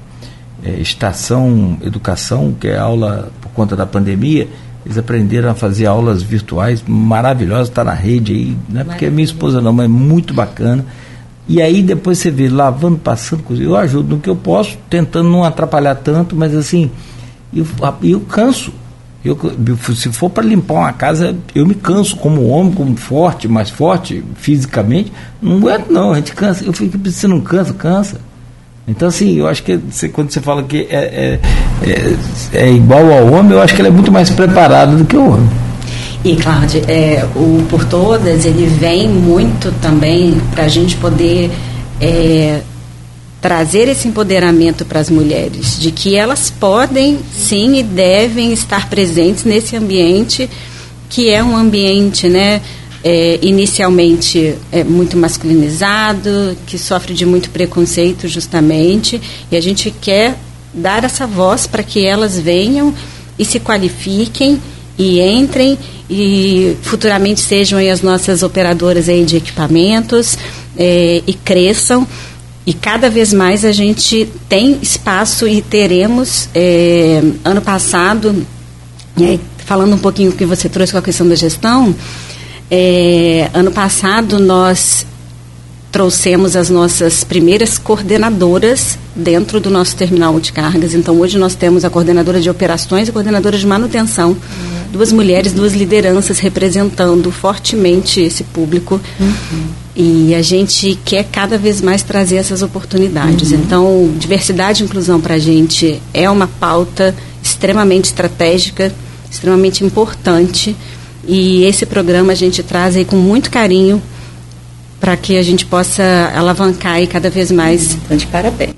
é Estação Educação, que é aula conta da pandemia, eles aprenderam a fazer aulas virtuais maravilhosas, está na rede aí, não é porque é minha esposa não, mas é muito bacana. E aí depois você vê lavando, passando, eu ajudo no que eu posso, tentando não atrapalhar tanto, mas assim, eu, eu canso. Eu, se for para limpar uma casa, eu me canso como homem, como forte, mais forte fisicamente. Não aguento, não. A gente cansa. Eu fico, você não cansa? Cansa. Então, assim, eu acho que você, quando você fala que é, é, é, é, igual ao homem, eu acho que ele é muito mais preparado do que o homem. E, Cláudia, é, o Por Todas, ele vem muito também para a gente poder é, trazer esse empoderamento para as mulheres, de que elas podem, sim, e devem estar presentes nesse ambiente que é um ambiente, né, é, inicialmente é muito masculinizado, que sofre de muito preconceito justamente, e a gente quer dar essa voz para que elas venham e se qualifiquem e entrem e futuramente sejam as nossas operadoras aí de equipamentos é, e cresçam e cada vez mais a gente tem espaço e teremos. É, ano passado, falando um pouquinho que você trouxe com a questão da gestão, é, ano passado nós trouxemos as nossas primeiras coordenadoras dentro do nosso terminal de cargas. Então, hoje nós temos a coordenadora de operações e a coordenadora de manutenção. Uhum. Duas mulheres, duas lideranças representando fortemente esse público. Uhum. E a gente quer cada vez mais trazer essas oportunidades. Uhum. Então, diversidade e inclusão para a gente é uma pauta extremamente estratégica, extremamente importante. E esse programa a gente traz aí com muito carinho para que a gente possa alavancar aí cada vez mais. Então, de parabéns.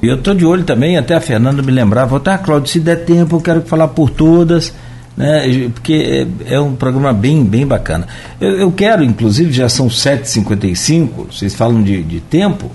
Eu estou de olho também, até a Fernanda me lembrava, tá, Cláudio, se der tempo, eu quero falar por todas né? porque é, é, um programa bem, bem bacana. Eu, eu quero, inclusive, já são 7h55, vocês falam de, de tempo,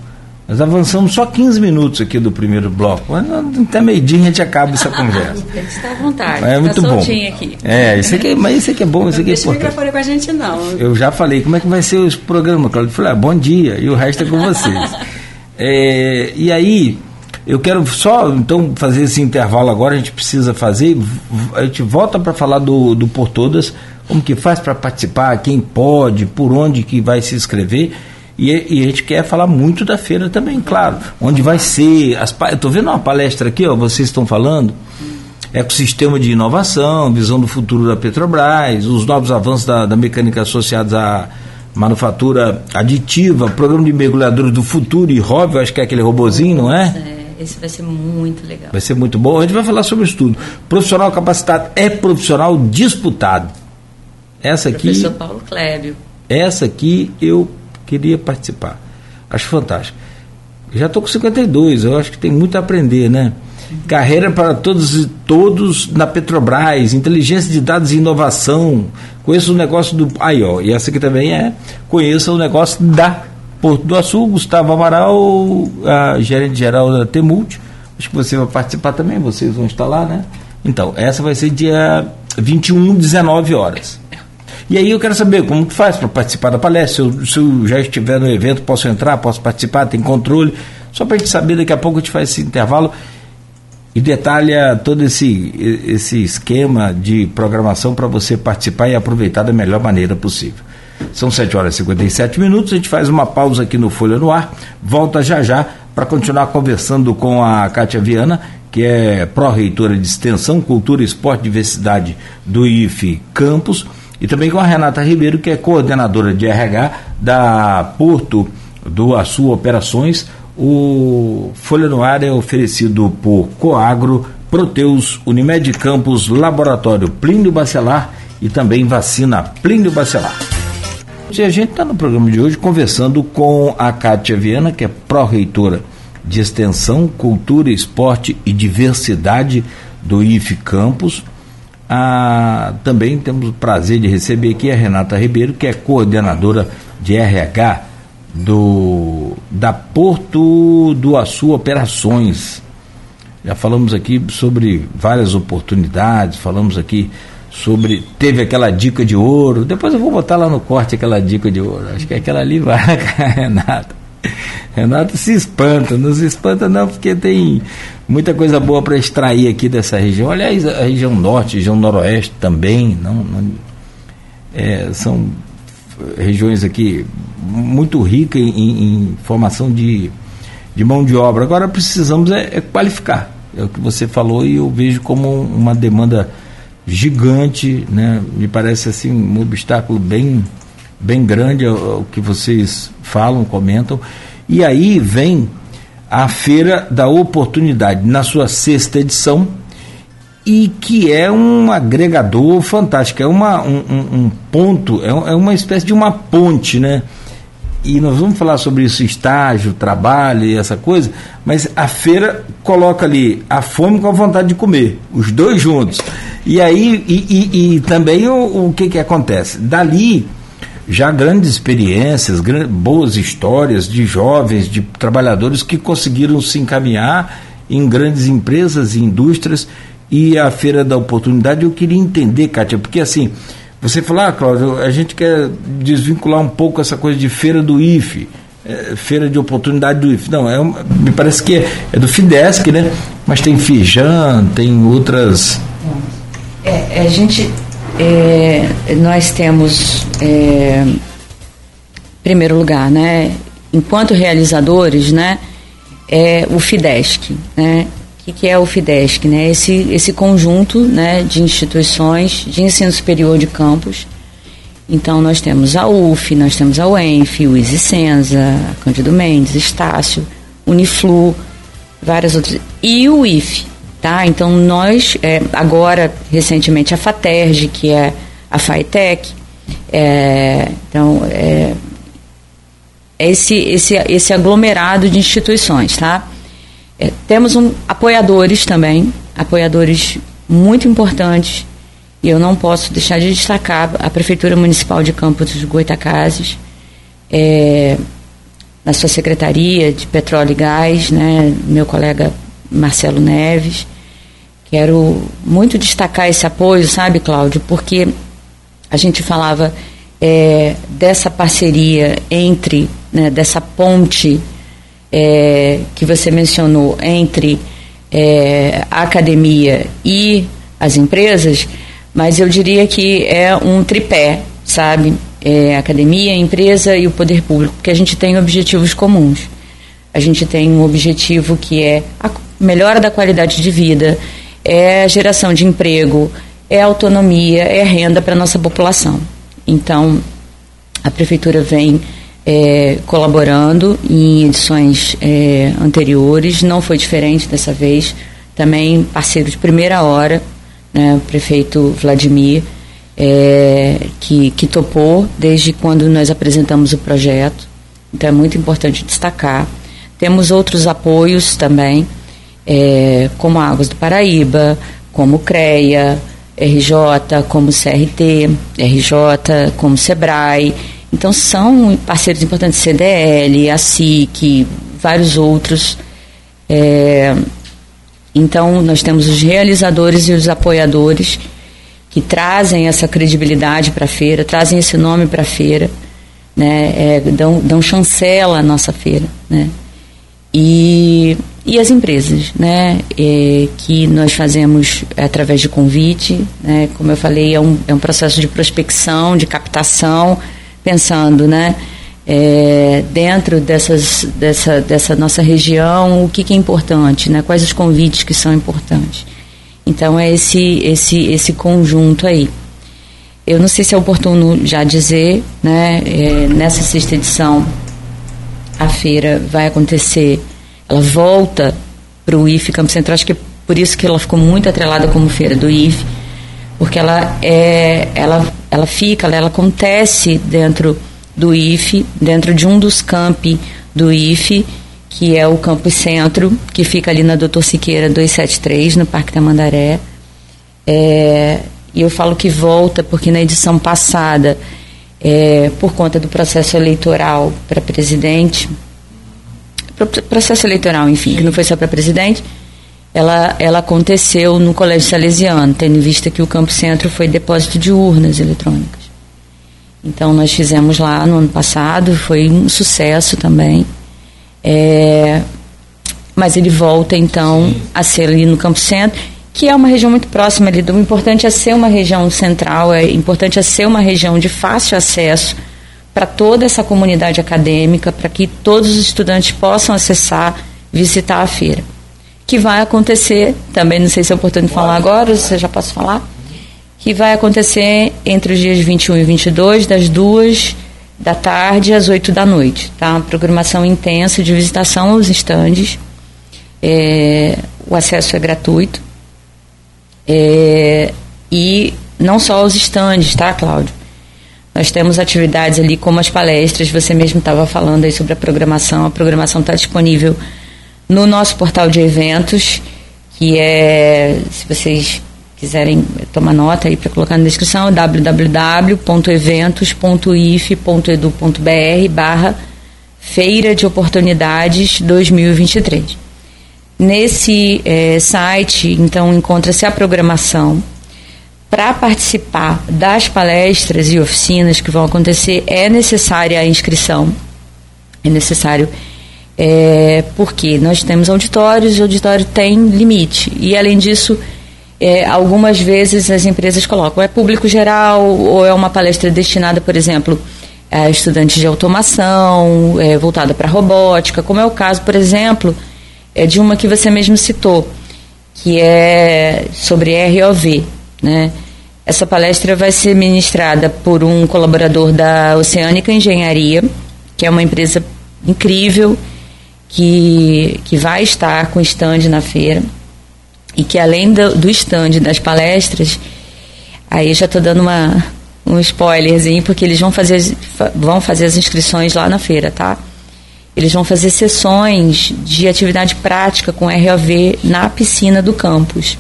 nós avançamos só 15 minutos aqui do primeiro bloco. Mas até meio-dia a gente acaba essa conversa. Tem que estar à vontade. É muito bom. Aqui. É, isso aqui, mas isso aqui é bom, isso aqui é importante. Não com a gente, não. Eu já falei, como é que vai ser o programa, Claudio? Eu falei, ah, bom dia, e o resto é com vocês. é, e aí, eu quero só então fazer esse intervalo agora, a gente precisa fazer, a gente volta para falar do, do Por Todas, como que faz para participar, quem pode, por onde que vai se inscrever. E, e, a gente quer falar muito da feira também, claro. Onde vai ser. As, eu estou vendo uma palestra aqui, ó, vocês estão falando. Ecossistema de inovação, visão do futuro da Petrobras, os novos avanços da, da mecânica associados à manufatura aditiva, programa de mergulhadores do futuro e Rob, acho que é aquele robozinho, não é? é. Esse vai ser muito legal. Vai ser muito bom. A gente vai falar sobre isso tudo. Profissional capacitado é profissional disputado. Essa aqui. Professor Paulo Clébio. Essa aqui eu queria participar. Acho fantástico. Já estou com 52, eu acho que tem muito a aprender, né? Carreira para todos e todos na Petrobras, inteligência de dados e inovação. Conheça o negócio do. Aí, ó, e essa aqui também é. Conheça o negócio da Porto do Açul, Gustavo Amaral, a gerente geral da Temult. Acho que você vai participar também, vocês vão estar lá, né? Então, essa vai ser dia 21, 19 horas. E aí eu quero saber como que faz para participar da palestra. Se eu, se eu, já estiver no evento, posso entrar, posso participar, tem controle. Só para a gente saber, daqui a pouco a gente faz esse intervalo e detalha todo esse, esse esquema de programação para você participar e aproveitar da melhor maneira possível. São 7 horas e 57 minutos. A gente faz uma pausa aqui no Folha no Ar. Volta já já para continuar conversando com a Kátia Viana, que é pró-reitora de Extensão, Cultura, Esporte e Diversidade do IFE Campus, e também com a Renata Ribeiro, que é coordenadora de RH da Porto do Açu Operações. O Folha no Ar é oferecido por Coagro, Proteus, Unimed Campos, Laboratório Plínio Bacelar e também Vacina Plínio Bacelar. E a gente está no programa de hoje conversando com a Kátia Viana, que é pró-reitora de Extensão, Cultura, Esporte e Diversidade do IFE Campus. Ah, também temos o prazer de receber aqui a Renata Ribeiro, que é coordenadora de RH do, da Porto do Açu Operações. Já falamos aqui sobre várias oportunidades, falamos aqui sobre. Teve aquela dica de ouro. Depois eu vou botar lá no corte aquela dica de ouro. Acho que aquela ali vai, Renata. Renato se espanta, não se espanta não, porque tem muita coisa boa para extrair aqui dessa região. Aliás, a região norte, a região noroeste também, não, não é, são regiões aqui muito ricas em, em, formação de, de mão de obra. Agora precisamos é, é qualificar. É o que você falou e eu vejo como uma demanda gigante, né? Me parece assim um obstáculo bem bem grande o que vocês falam, comentam. E aí vem a Feira da Oportunidade, na sua sexta edição, e que é um agregador fantástico, é uma, um, um ponto, é, é uma espécie de uma ponte, né? e nós vamos falar sobre isso, estágio, trabalho e essa coisa, mas a feira coloca ali a fome com a vontade de comer, os dois juntos. E aí, e, e, e também o, o que, que acontece? Dali, já grandes experiências, grandes, boas histórias de jovens, de trabalhadores que conseguiram se encaminhar em grandes empresas e indústrias e a Feira da Oportunidade. Eu queria entender, Kátia, porque assim, você falou, ah, Cláudio, a gente quer desvincular um pouco essa coisa de feira do IFE, é, feira de oportunidade do IFE. Não, é uma, me parece que é, é, do FIDESC, né? Mas tem Fijan, tem outras. É, a gente. É, nós temos. É, primeiro lugar, né? Enquanto realizadores, né? É o FIDESC, né? O que, que é o FIDESC? Né? Esse, esse conjunto né, de instituições de ensino superior de campus. Então, nós temos a UF, nós temos a UENF, o Isicenza, Cândido Mendes, Estácio, Uniflu, várias outras. E o IFE, tá? Então, nós, é, agora, recentemente, a FATERG, que é a FAITEC, é, então, é, esse, esse, esse aglomerado de instituições, tá? É, temos um, apoiadores também, apoiadores muito importantes, e eu não posso deixar de destacar a Prefeitura Municipal de Campos dos Goitacazes, é, na sua Secretaria de Petróleo e Gás, né, meu colega Marcelo Neves. Quero muito destacar esse apoio, sabe, Cláudio, porque a gente falava é, dessa parceria entre, né, dessa ponte é, que você mencionou entre é, a academia e as empresas, mas eu diria que é um tripé, sabe? É, academia, empresa e o poder público, porque a gente tem objetivos comuns. A gente tem um objetivo que é a melhora da qualidade de vida, é geração de emprego, é autonomia, é renda para a nossa população. Então, a prefeitura vem é, colaborando em edições é, anteriores, não foi diferente dessa vez. Também parceiro de primeira hora, né, o prefeito Vladimir, é, que, que topou desde quando nós apresentamos o projeto. Então é muito importante destacar. Temos outros apoios também, é, como Águas do Paraíba, como CREA, RJ, como CRT, RJ, como SEBRAE então são parceiros importantes, CDL, a SIC, vários outros. É, então nós temos os realizadores e os apoiadores que trazem essa credibilidade para a feira, trazem esse nome para a feira, né, é, dão, dão chancela à nossa feira. Né, e, e as empresas, né, é, que nós fazemos através de convite, né, como eu falei, é um, é um processo de prospecção, de captação, pensando, né? É, dentro dessas, dessa, dessa nossa região, o que, que, é importante, né? quais os convites que são importantes. Então, é esse, esse, esse conjunto aí. Eu não sei se é oportuno já dizer, né? É, nessa sexta edição, a feira vai acontecer, ela volta para o IFE Campo Central, acho que é por isso que ela ficou muito atrelada como feira do IFE, porque ela é ela ela fica ela acontece dentro do IFE dentro de um dos campi do IFE que é o campus centro que fica ali na Doutor Siqueira 273 no Parque da Mandaré. É, e eu falo que volta porque na edição passada é, por conta do processo eleitoral para presidente processo eleitoral enfim que não foi só para presidente ela, ela aconteceu no Colégio Salesiano, tendo em vista que o Campo Centro foi depósito de urnas eletrônicas. Então, nós fizemos lá no ano passado, foi um sucesso também. É, mas ele volta então a ser ali no Campo Centro, que é uma região muito próxima ali. O importante é ser uma região central, é importante é ser uma região de fácil acesso para toda essa comunidade acadêmica, para que todos os estudantes possam acessar, visitar a feira. Que vai acontecer, também não sei se é oportuno falar agora, se eu já posso falar, que vai acontecer entre os dias 21 e 22, das duas da tarde às 8 da noite. Tá? Programação intensa de visitação aos estandes. É, o acesso é gratuito. É, e não só aos estandes, tá, Cláudio? Nós temos atividades ali como as palestras, você mesmo estava falando aí sobre a programação. A programação está disponível no nosso portal de eventos, que é, se vocês quiserem tomar nota aí para colocar na descrição, www.eventos.if.edu.br barra Feira de Oportunidades 2023. Nesse é, site, então, encontra-se a programação. Para participar das palestras e oficinas que vão acontecer, é necessária a inscrição. É necessário é, porque nós temos auditórios e o auditório tem limite. E, além disso, é, algumas vezes as empresas colocam, é público geral ou é uma palestra destinada, por exemplo, a estudantes de automação, é, voltada para robótica, como é o caso, por exemplo, é de uma que você mesmo citou, que é sobre ROV. Né? Essa palestra vai ser ministrada por um colaborador da Oceânica Engenharia, que é uma empresa incrível, que, que vai estar com stand na feira e que além do, do stand das palestras, aí já estou dando uma, um spoilerzinho, porque eles vão fazer, vão fazer as inscrições lá na feira, tá? Eles vão fazer sessões de atividade prática com ROV na piscina do campus.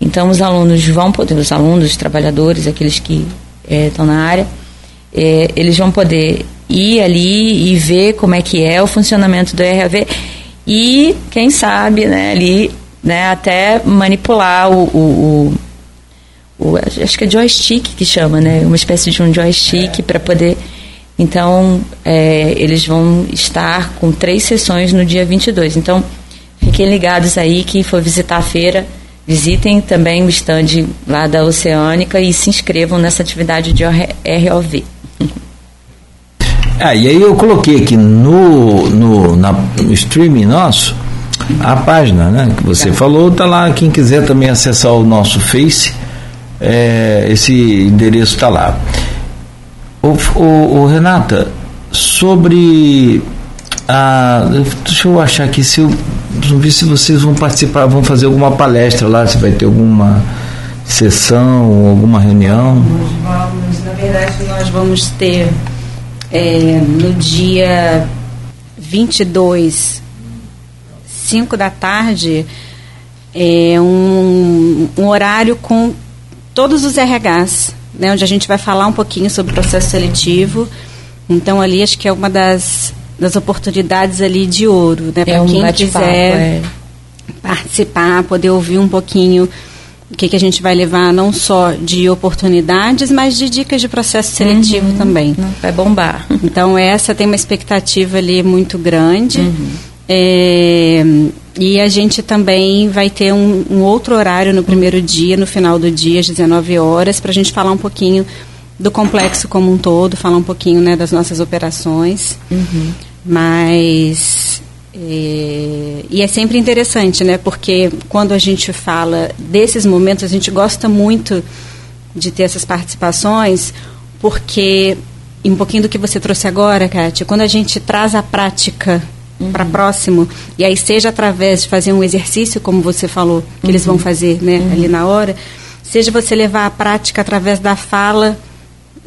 Então os alunos vão poder, os alunos, os trabalhadores, aqueles que estão é, na área, é, eles vão poder ir ali e ver como é que é o funcionamento do ROV e, quem sabe, né, ali né, até manipular o, o, o, o, acho que é joystick que chama, né, uma espécie de um joystick é. para poder. Então, é, eles vão estar com três sessões no dia 22. Então, fiquem ligados aí, quem for visitar a feira, visitem também o stand lá da Oceânica e se inscrevam nessa atividade de ROV. Ah, e aí eu coloquei aqui no, no, na, no streaming nosso a página, né? Que você tá. falou, tá lá. Quem quiser também acessar o nosso Face, é, esse endereço está lá. O, o, o, Renata, sobre a. Deixa eu achar aqui se eu. Não vi se vocês vão participar, vão fazer alguma palestra lá, se vai ter alguma sessão, alguma reunião. Nós vamos, na verdade, nós vamos ter é, no dia 22 5 da tarde, é um, um horário com todos os RHs, né, onde a gente vai falar um pouquinho sobre o processo seletivo. Então, ali acho que é uma das, das oportunidades ali de ouro, né, para é um quem quiser é. participar, poder ouvir um pouquinho o que, que a gente vai levar não só de oportunidades, mas de dicas de processo seletivo uhum. também. Vai bombar. Então, essa tem uma expectativa ali muito grande. Uhum. É, e a gente também vai ter um, um, outro horário no primeiro dia, no final do dia, às 19 horas, para a gente falar um pouquinho do complexo como um todo, falar um pouquinho né, das nossas operações. Uhum. Mas. É, e é sempre interessante, né? Porque quando a gente fala desses momentos, a gente gosta muito de ter essas participações, porque, e um pouquinho do que você trouxe agora, Kátia, quando a gente traz a prática uhum. para próximo. E aí, seja através de fazer um exercício, como você falou, que uhum. eles vão fazer né, uhum. ali na hora, seja você levar a prática através da fala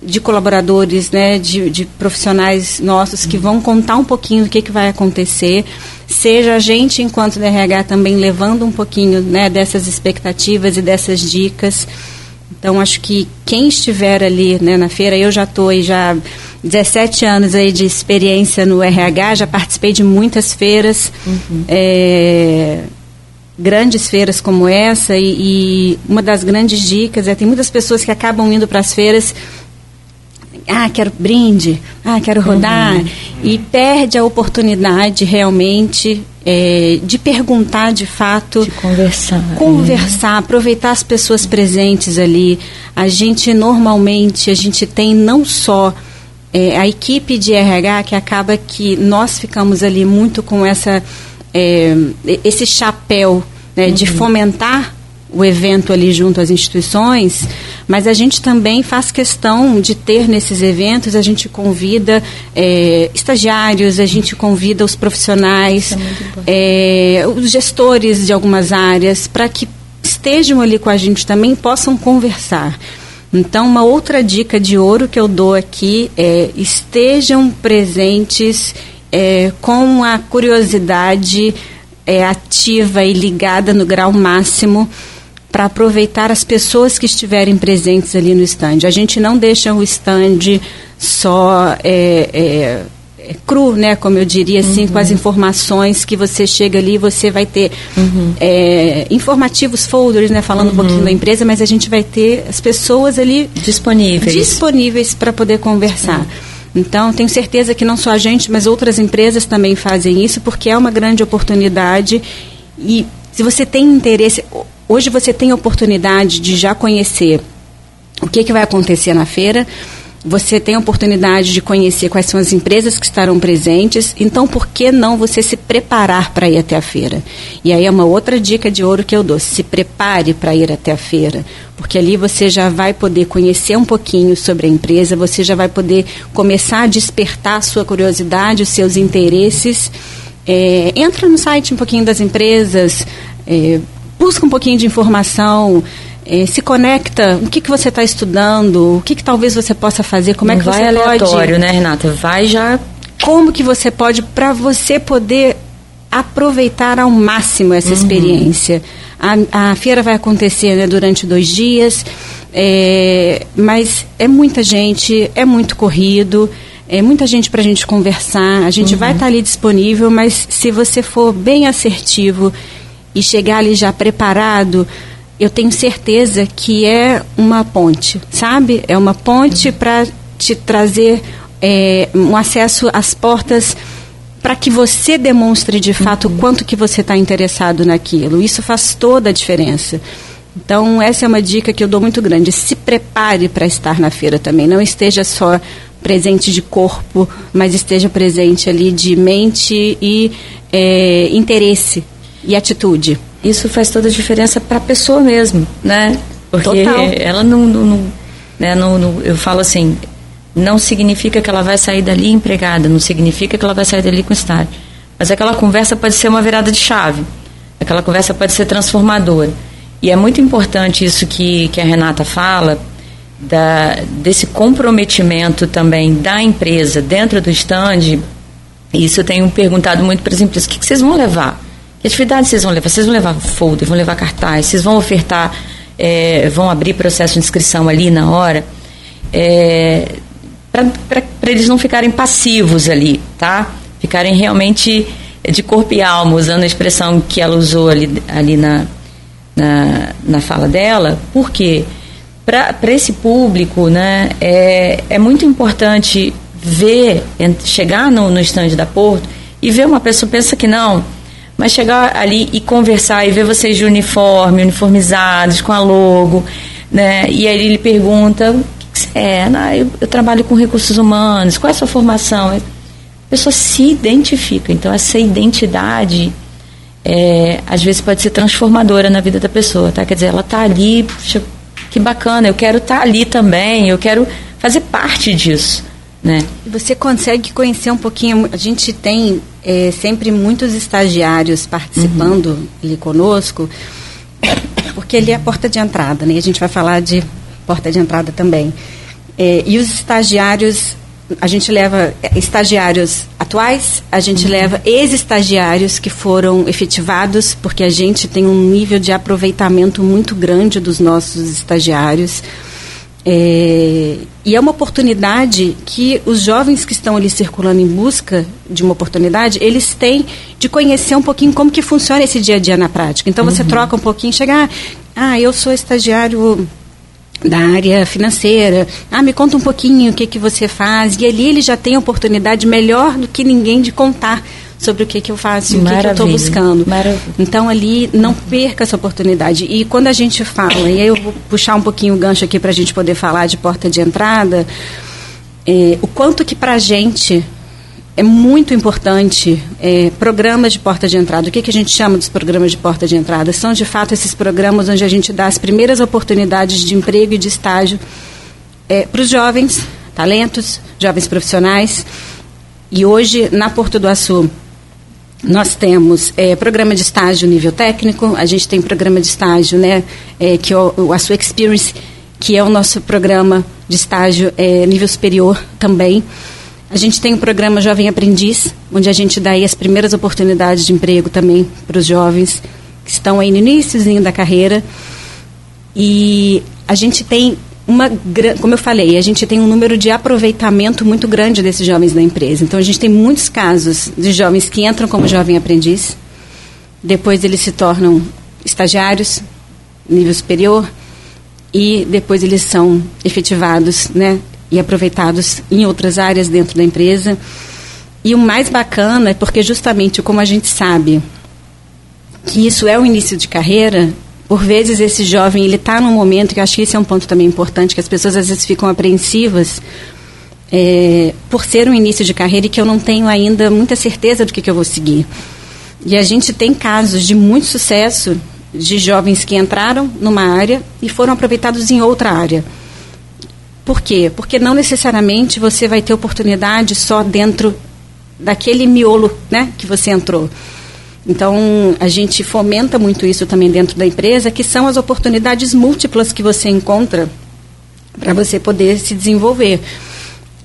de colaboradores, né, de, de profissionais nossos que vão contar um pouquinho do que, que vai acontecer, seja a gente, enquanto DRH, também levando um pouquinho né, dessas expectativas e dessas dicas. Então, acho que quem estiver ali né, na feira, eu já estou já 17 anos aí de experiência no RH, já participei de muitas feiras, uhum. é, grandes feiras como essa, e, e, uma das grandes dicas é tem muitas pessoas que acabam indo para as feiras. Ah, quero brinde, ah, quero rodar. Uhum. e perde a oportunidade realmente é, de perguntar de fato. De conversar. Conversar, aproveitar as pessoas presentes ali. A gente normalmente, a gente tem não só é, a equipe de RH que acaba que nós ficamos ali muito com essa, é, esse chapéu né, uhum. de fomentar o evento ali junto às instituições, mas a gente também faz questão de ter nesses eventos, a gente convida é, estagiários, a gente convida os profissionais, é é, os gestores de algumas áreas, para que estejam ali com a gente também possam conversar. Então, uma outra dica de ouro que eu dou aqui é estejam presentes é, com a curiosidade é, ativa e ligada no grau máximo para aproveitar as pessoas que estiverem presentes ali no stand. A gente não deixa o stand só é, é, é cru, né, como eu diria assim, uhum. com as uhum. informações que você chega ali, você vai ter uhum. é, informativos folders, né, falando uhum. um pouquinho da empresa, mas a gente vai ter as pessoas ali disponíveis, disponíveis para poder conversar. Então, tenho certeza que não só a gente, mas outras empresas também fazem isso, porque é uma grande oportunidade e se você tem interesse, Hoje você tem a oportunidade de já conhecer o que, que vai acontecer na feira. Você tem a oportunidade de conhecer quais são as empresas que estarão presentes. Então, por que não você se preparar para ir até a feira? E aí é uma outra dica de ouro que eu dou: se prepare para ir até a feira, porque ali você já vai poder conhecer um pouquinho sobre a empresa, você já vai poder começar a despertar a sua curiosidade, os seus interesses. É, entra no site um pouquinho das empresas, é, busca um pouquinho de informação, eh, se conecta, o que, que você está estudando, o que, que talvez você possa fazer, como Não é que vai você aleatório, pode... né, Renata? Vai já... Como que você pode, para você poder aproveitar ao máximo essa uhum. experiência. A, a, feira vai acontecer né, durante dois dias, é, mas é muita gente, é muito corrido, é muita gente para a gente conversar. A gente uhum. vai estar tá ali disponível, mas se você for bem assertivo e chegar ali já preparado, eu tenho certeza que é uma ponte, sabe? É uma ponte para te trazer é, um acesso às portas para que você demonstre de fato uhum. o quanto que você está interessado naquilo. Isso faz toda a diferença. Então, essa é uma dica que eu dou muito grande. Se prepare para estar na feira também. Não esteja só presente de corpo, mas esteja presente ali de mente e é, interesse e atitude. Isso faz toda a diferença para a pessoa mesmo, né? Porque Total. ela não, não, não né, não, não, eu falo assim, não significa que ela vai sair dali empregada, não significa que ela vai sair dali com estágio. Mas aquela conversa pode ser uma virada de chave. Aquela conversa pode ser transformadora. E é muito importante isso que, que a Renata fala, da, desse comprometimento também da empresa dentro do stand. Isso eu tenho perguntado muito para as empresas: o que, que vocês vão levar? Que atividade vocês vão levar? Vocês vão levar folder, vão levar cartaz, vocês vão ofertar, é, vão abrir processo de inscrição ali na hora, é, para eles não ficarem passivos ali, tá? Ficarem realmente de corpo e alma, usando a expressão que ela usou ali, ali na, na, na fala dela, porque para esse público né, é, é muito importante ver, chegar no, no estande da Porto e ver uma pessoa, pensa que não, mas chegar ali e conversar e ver vocês de uniforme, uniformizados, com a logo, né? E aí ele pergunta, o que, você é? Ah, eu, eu, trabalho com recursos humanos, qual é a sua formação? A pessoa se identifica. Então, essa identidade, é, às vezes, pode ser transformadora na vida da pessoa, tá? Quer dizer, ela está ali, puxa, que bacana, eu quero estar tá ali também, eu quero fazer parte disso. Né? Você consegue conhecer um pouquinho. A gente tem é, sempre muitos estagiários participando uhum. ali conosco, porque ele é a porta de entrada, né? A gente vai falar de porta de entrada também. É, e os estagiários, a gente leva estagiários atuais, a gente uhum. leva ex-estagiários que foram efetivados, porque a gente tem um nível de aproveitamento muito grande dos nossos estagiários. É, e é uma oportunidade que os jovens que estão ali circulando em busca de uma oportunidade, eles têm de conhecer um pouquinho como que funciona esse dia a dia na prática. Então você uhum. troca um pouquinho, chega, ah, eu sou estagiário da área financeira. Ah, me conta um pouquinho o que, que você faz. E ali ele já tem a oportunidade melhor do que ninguém de contar sobre o que, que eu faço e o que, que eu estou buscando. Maravilha. Então ali não perca essa oportunidade. E quando a gente fala, e aí eu vou puxar um pouquinho o gancho aqui para a gente poder falar de porta de entrada, é, o quanto que para a gente é muito importante é, programas de porta de entrada. O que, que a gente chama dos programas de porta de entrada? São, de fato, esses programas onde a gente dá as primeiras oportunidades de emprego e de estágio é, para os jovens, talentos, jovens profissionais. E hoje, na Porto do Açu, nós temos é, programa de estágio nível técnico, a gente tem programa de estágio, né, é, que é o, o Açu Experience, que é o nosso programa de estágio é, nível superior também. A gente tem o programa Jovem Aprendiz, onde a gente dá aí as primeiras oportunidades de emprego também para os jovens que estão aí no iníciozinho da carreira. E a gente tem uma, como eu falei, a gente tem um número de aproveitamento muito grande desses jovens na empresa. Então a gente tem muitos casos de jovens que entram como jovem aprendiz, depois eles se tornam estagiários, nível superior, e depois eles são efetivados, né, e aproveitados em outras áreas dentro da empresa. E o mais bacana é porque justamente como a gente sabe que isso é o início de carreira, por vezes esse jovem ele está num momento que eu acho que esse é um ponto também importante que as pessoas às vezes ficam apreensivas é, por ser um início de carreira e que eu não tenho ainda muita certeza do que, que eu vou seguir. E a gente tem casos de muito sucesso de jovens que entraram numa área e foram aproveitados em outra área. Por quê? Porque não necessariamente você vai ter oportunidade só dentro daquele miolo né, que você entrou. Então, a gente fomenta muito isso também dentro da empresa, que são as oportunidades múltiplas que você encontra para você poder se desenvolver.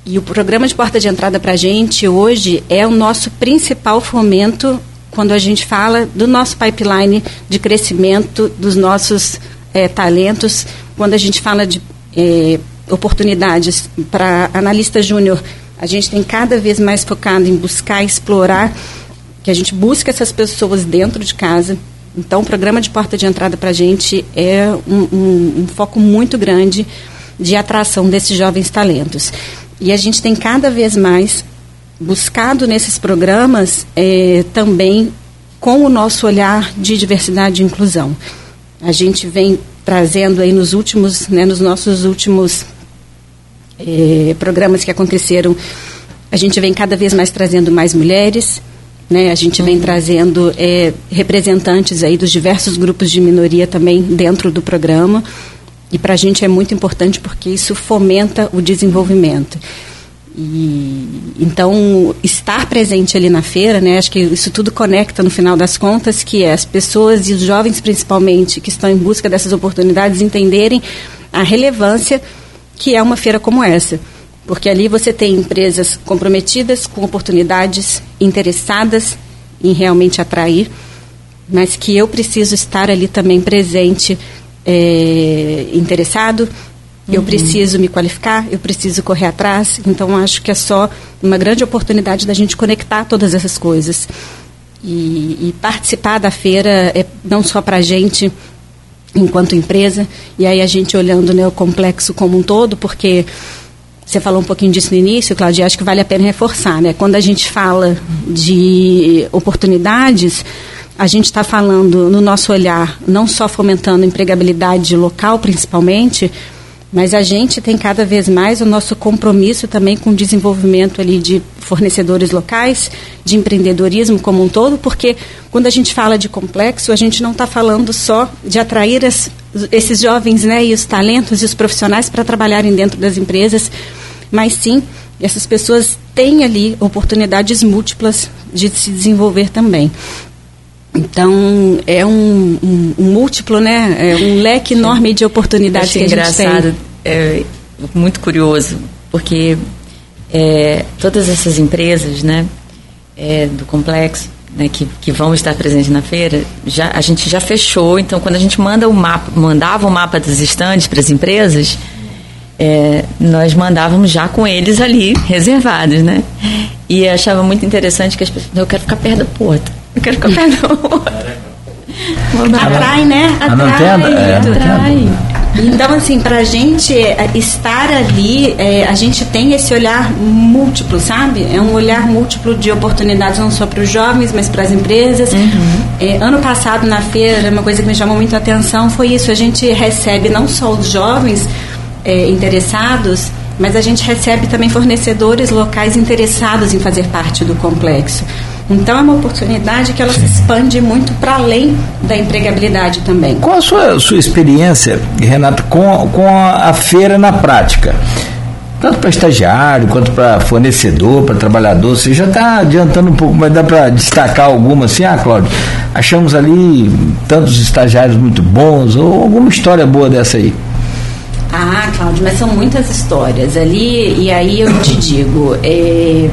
E o programa de porta de entrada para a gente hoje é o nosso principal fomento quando a gente fala do nosso pipeline de crescimento, dos nossos é, talentos, quando a gente fala de é, oportunidades para analista júnior, a gente tem cada vez mais focado em buscar explorar, que a gente busca essas pessoas dentro de casa. Então, o programa de porta de entrada para a gente é um, um, um foco muito grande de atração desses jovens talentos. E a gente tem cada vez mais buscado nesses programas é, também com o nosso olhar de diversidade e inclusão. A gente vem trazendo aí nos últimos, né, nos nossos últimos eh, programas que aconteceram, a gente vem cada vez mais trazendo mais mulheres, né? A gente vem trazendo eh, representantes aí dos diversos grupos de minoria também dentro do programa. E para a gente é muito importante porque isso fomenta o desenvolvimento. E, então, estar presente ali na feira, né, acho que isso tudo conecta no final das contas, que é as pessoas e os jovens principalmente que estão em busca dessas oportunidades entenderem a relevância que é uma feira como essa. Porque ali você tem empresas comprometidas com oportunidades, interessadas em realmente atrair, mas que eu preciso estar ali também presente, é, interessado, uhum. eu preciso me qualificar, eu preciso correr atrás. Então, acho que é só uma grande oportunidade da gente conectar todas essas coisas. E, e participar da feira é não só para a gente enquanto empresa, e aí a gente olhando né, o complexo como um todo, porque você falou um pouquinho disso no início, Claudia, acho que vale a pena reforçar, né? Quando a gente fala de oportunidades, a gente está falando no nosso olhar, não só fomentando empregabilidade local, principalmente, mas a gente tem cada vez mais o nosso compromisso também com o desenvolvimento ali de fornecedores locais, de empreendedorismo como um todo, porque quando a gente fala de complexo, a gente não está falando só de atrair as, esses jovens né, e os talentos e os profissionais para trabalharem dentro das empresas, mas sim essas pessoas têm ali oportunidades múltiplas de se desenvolver também. Então, é um, um, um, múltiplo, né? É um leque enorme de oportunidades que a gente tem. É muito curioso, porque é, todas essas empresas, né, é, do complexo, né, que, que vão estar presentes na feira, já, a gente já fechou. Então, quando a gente manda o mapa, mandava o mapa dos estandes para as empresas, é, nós mandávamos já com eles ali reservados, né? E achava muito interessante que as pessoas, eu quero ficar perto da porta eu quero ficar perto Atrai, né? Atrai. É, atrai. Então, assim, para a gente é, estar ali, é, a gente tem esse olhar múltiplo, sabe? É um olhar múltiplo de oportunidades, não só para os jovens, mas para as empresas. Uhum. É, ano passado, na feira, uma coisa que me chamou muito a atenção foi isso: a gente recebe não só os jovens é, interessados, mas a gente recebe também fornecedores locais interessados em fazer parte do complexo. Então é uma oportunidade que ela se expande muito para além da empregabilidade também. Qual a sua, sua experiência, Renato, com, com a, a feira na prática? Tanto para estagiário quanto para fornecedor, para trabalhador, você já está adiantando um pouco, mas dá para destacar alguma assim, ah, Cláudio, achamos ali tantos estagiários muito bons, ou alguma história boa dessa aí? Ah, Cláudio, mas são muitas histórias ali, e aí eu te digo, é,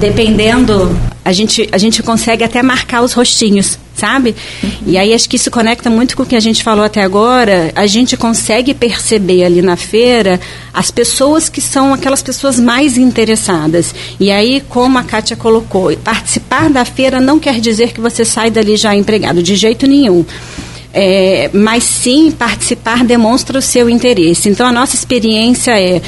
dependendo a gente, a gente consegue até marcar os rostinhos, sabe? Uhum. E aí acho que isso conecta muito com o que a gente falou até agora. A gente consegue perceber ali na feira as pessoas que são aquelas pessoas mais interessadas. E aí, como a Kátia colocou, participar da feira não quer dizer que você sai dali já empregado, de jeito nenhum. É, mas sim participar demonstra o seu interesse. Então a nossa experiência é,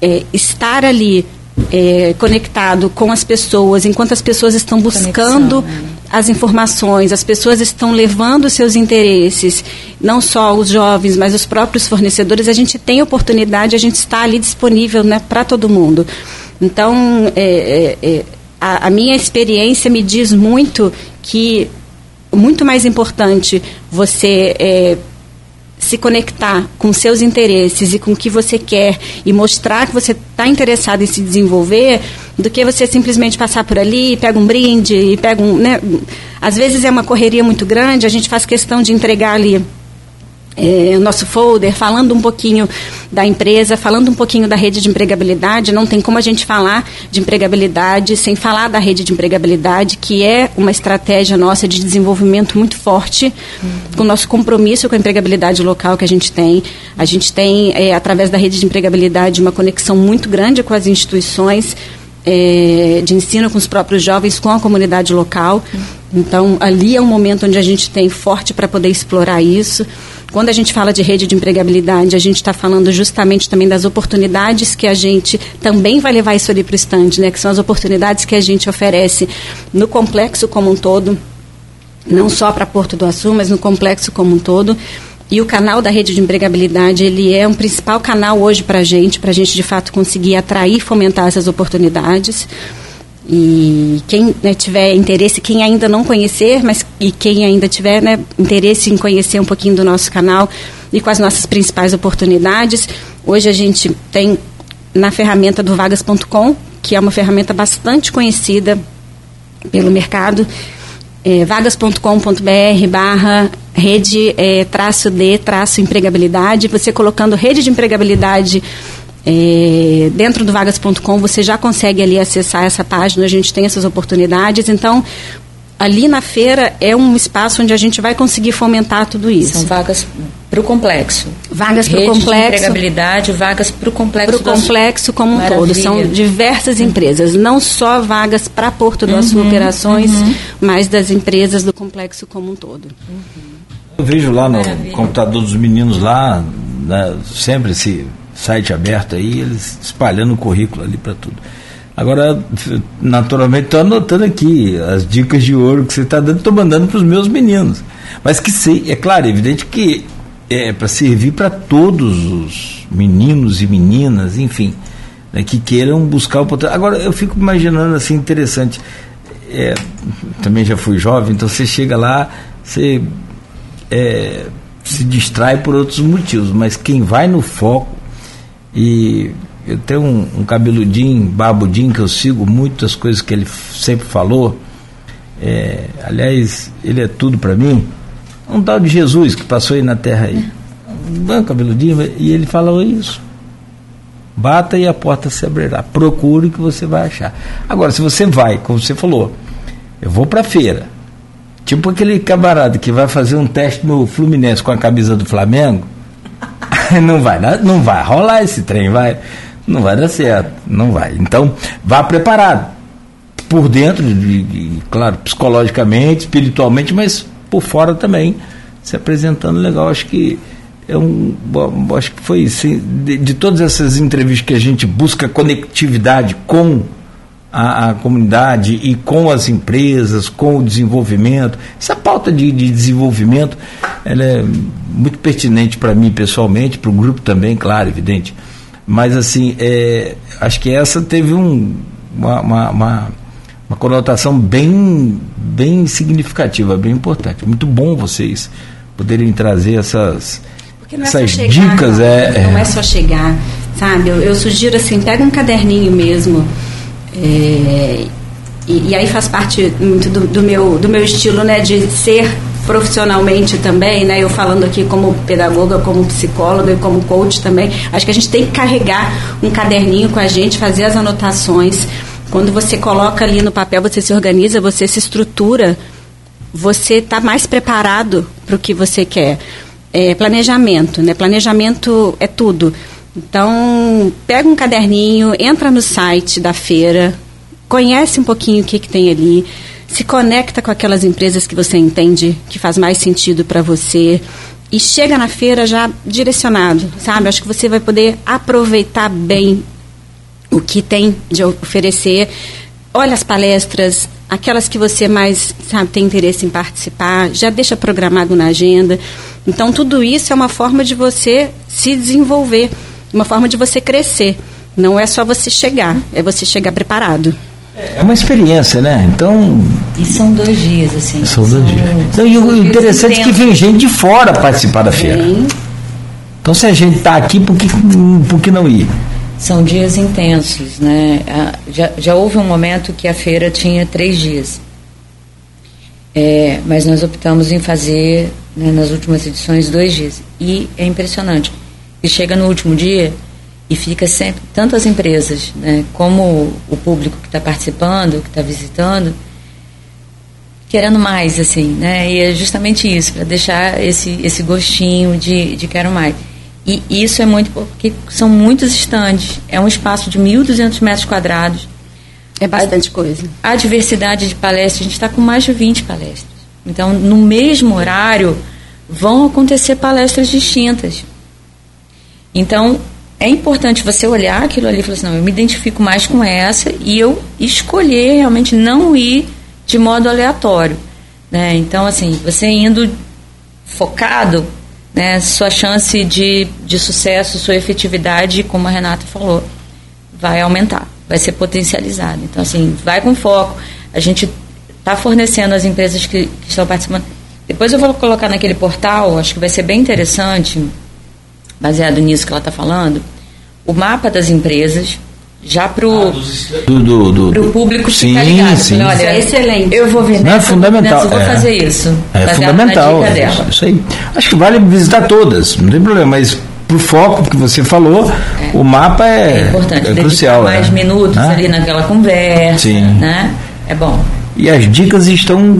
é estar ali é, conectado com as pessoas, enquanto as pessoas estão buscando Conexão, né? as informações, as pessoas estão levando seus interesses, não só os jovens, mas os próprios fornecedores, a gente tem oportunidade, a gente está ali disponível né, para todo mundo. Então, é, é, é, a, a minha experiência me diz muito que muito mais importante você é, se conectar com seus interesses e com o que você quer e mostrar que você está interessado em se desenvolver, do que você simplesmente passar por ali, pega um brinde e pega um. Né? Às vezes é uma correria muito grande, a gente faz questão de entregar ali é, o nosso folder, falando um pouquinho da empresa, falando um pouquinho da rede de empregabilidade. Não tem como a gente falar de empregabilidade sem falar da rede de empregabilidade, que é uma estratégia nossa de desenvolvimento muito forte, uhum. com o nosso compromisso com a empregabilidade local que a gente tem. A gente tem, é, através da rede de empregabilidade, uma conexão muito grande com as instituições. É, de ensino com os próprios jovens, com a comunidade local. Então, ali é um momento onde a gente tem forte para poder explorar isso. Quando a gente fala de rede de empregabilidade, a gente está falando justamente também das oportunidades que a gente também vai levar isso ali para o estande, né? Que são as oportunidades que a gente oferece no complexo como um todo, não só para Porto do Açu, mas no complexo como um todo. E o canal da rede de empregabilidade, ele é um principal canal hoje para a gente, para a gente de fato conseguir atrair e fomentar essas oportunidades. E quem né, tiver interesse, quem ainda não conhecer, mas e quem ainda tiver né, interesse em conhecer um pouquinho do nosso canal e com as nossas principais oportunidades, hoje a gente tem na ferramenta do vagas.com, que é uma ferramenta bastante conhecida pelo mercado, é, vagas.com.br barra rede é, traço de traço empregabilidade. Você colocando rede de empregabilidade é, dentro do vagas.com você já consegue ali acessar essa página, a gente tem essas oportunidades. Então, ali na feira é um espaço onde a gente vai conseguir fomentar tudo isso. São vagas para o complexo. Vagas para o complexo. empregabilidade, vagas para o complexo. Para o complexo como um Maravilha. todo. São diversas empresas, não só vagas para Porto do Açu uhum, Operações, uhum. mas das empresas do complexo como um todo. Uhum. Eu vejo lá no Maravilha. computador dos meninos lá, né, sempre esse site aberto aí, eles espalhando o currículo ali para tudo. Agora, naturalmente, estou anotando aqui as dicas de ouro que você está dando, estou mandando para os meus meninos. Mas que sei, é claro, é evidente que é para servir para todos os meninos e meninas, enfim, né, que queiram buscar o potencial. Agora, eu fico imaginando assim, interessante. É, também já fui jovem, então você chega lá, você é, se distrai por outros motivos, mas quem vai no foco e eu tenho um, um cabeludinho, barbudinho, que eu sigo muitas coisas que ele sempre falou. É, aliás, ele é tudo para mim. Um tal de Jesus que passou aí na terra aí. Um cabeludinho, e ele falou isso. Bata e a porta se abrirá. Procure que você vai achar. Agora, se você vai, como você falou, eu vou para feira. Tipo aquele camarada que vai fazer um teste no Fluminense com a camisa do Flamengo não vai, não vai rolar esse trem, vai, não vai dar certo, não vai. Então, vá preparado por dentro, de, de, claro, psicologicamente, espiritualmente, mas por fora também, se apresentando legal. Acho que é um, acho que foi assim, de, de, todas essas entrevistas que a gente busca conectividade com a, a, comunidade e com as empresas, com o desenvolvimento. Essa pauta de, de desenvolvimento ela é muito pertinente para mim pessoalmente, para o grupo também, claro, evidente. Mas assim, é, acho que essa teve um, uma, uma, uma, uma conotação bem, bem significativa, bem importante. Muito bom vocês poderem trazer essas não é Essas chegar, dicas não, é, não é, é só chegar, sabe? Eu, eu, sugiro assim, pega um caderninho mesmo. É, e, e, aí faz parte muito do, do, meu, do meu estilo, né? De ser profissionalmente também, né? Eu falando aqui como pedagoga, como psicóloga e como coach também. Acho que a gente tem que carregar um caderninho com a gente, fazer as anotações. Quando você coloca ali no papel, você se organiza, você se estrutura, você está mais preparado para o que você quer é, planejamento, né? Planejamento é tudo. Então, pega um caderninho, entra no site da feira, conhece um pouquinho o que, que tem ali, se conecta com aquelas empresas que você entende que faz mais sentido para você e chega na feira já direcionado, sabe? Acho que você vai poder aproveitar bem o que tem de oferecer. Olha as palestras, aquelas que você mais sabe tem interesse em participar, já deixa programado na agenda. Então, tudo isso é uma forma de você se desenvolver, uma forma de você crescer. Não é só você chegar, é você chegar preparado. É uma experiência, né? Então. E são dois dias, assim. São dois dias. Então, e o interessante é que vem gente de fora participar da feira. Vem. Então, se a gente está aqui, por que, por que não ir? São dias intensos, né? Já, já houve um momento que a feira tinha três dias. É, mas nós optamos em fazer, né, nas últimas edições, dois dias. E é impressionante. E chega no último dia e fica sempre, tanto as empresas, né, como o público que está participando, que está visitando, querendo mais, assim, né? E é justamente isso, para deixar esse, esse gostinho de, de quero mais. E isso é muito porque são muitos estandes. É um espaço de 1.200 metros quadrados é bastante a, coisa. A diversidade de palestras, a gente está com mais de 20 palestras. Então, no mesmo horário, vão acontecer palestras distintas. Então, é importante você olhar aquilo ali e falar assim, não, eu me identifico mais com essa e eu escolher realmente não ir de modo aleatório. Né? Então, assim, você indo focado, né, sua chance de, de sucesso, sua efetividade, como a Renata falou, vai aumentar vai ser potencializado. Então, assim, vai com foco. A gente está fornecendo as empresas que, que, estão participando. Depois eu vou colocar naquele portal, acho que vai ser bem interessante, baseado nisso que ela está falando, o mapa das empresas, já para o ah, do, do, do, público sim, ficar ligado. Sim. Olha, é excelente. Eu vou ver Não, é fundamental. Nessa, vou é, fazer isso. É fundamental. É, isso aí. Acho que vale visitar todas, não tem problema, mas pro foco que você falou, é. o mapa é, é importante. É crucial. mais é. minutos né? ali naquela conversa. Sim. Né? É bom. E as dicas estão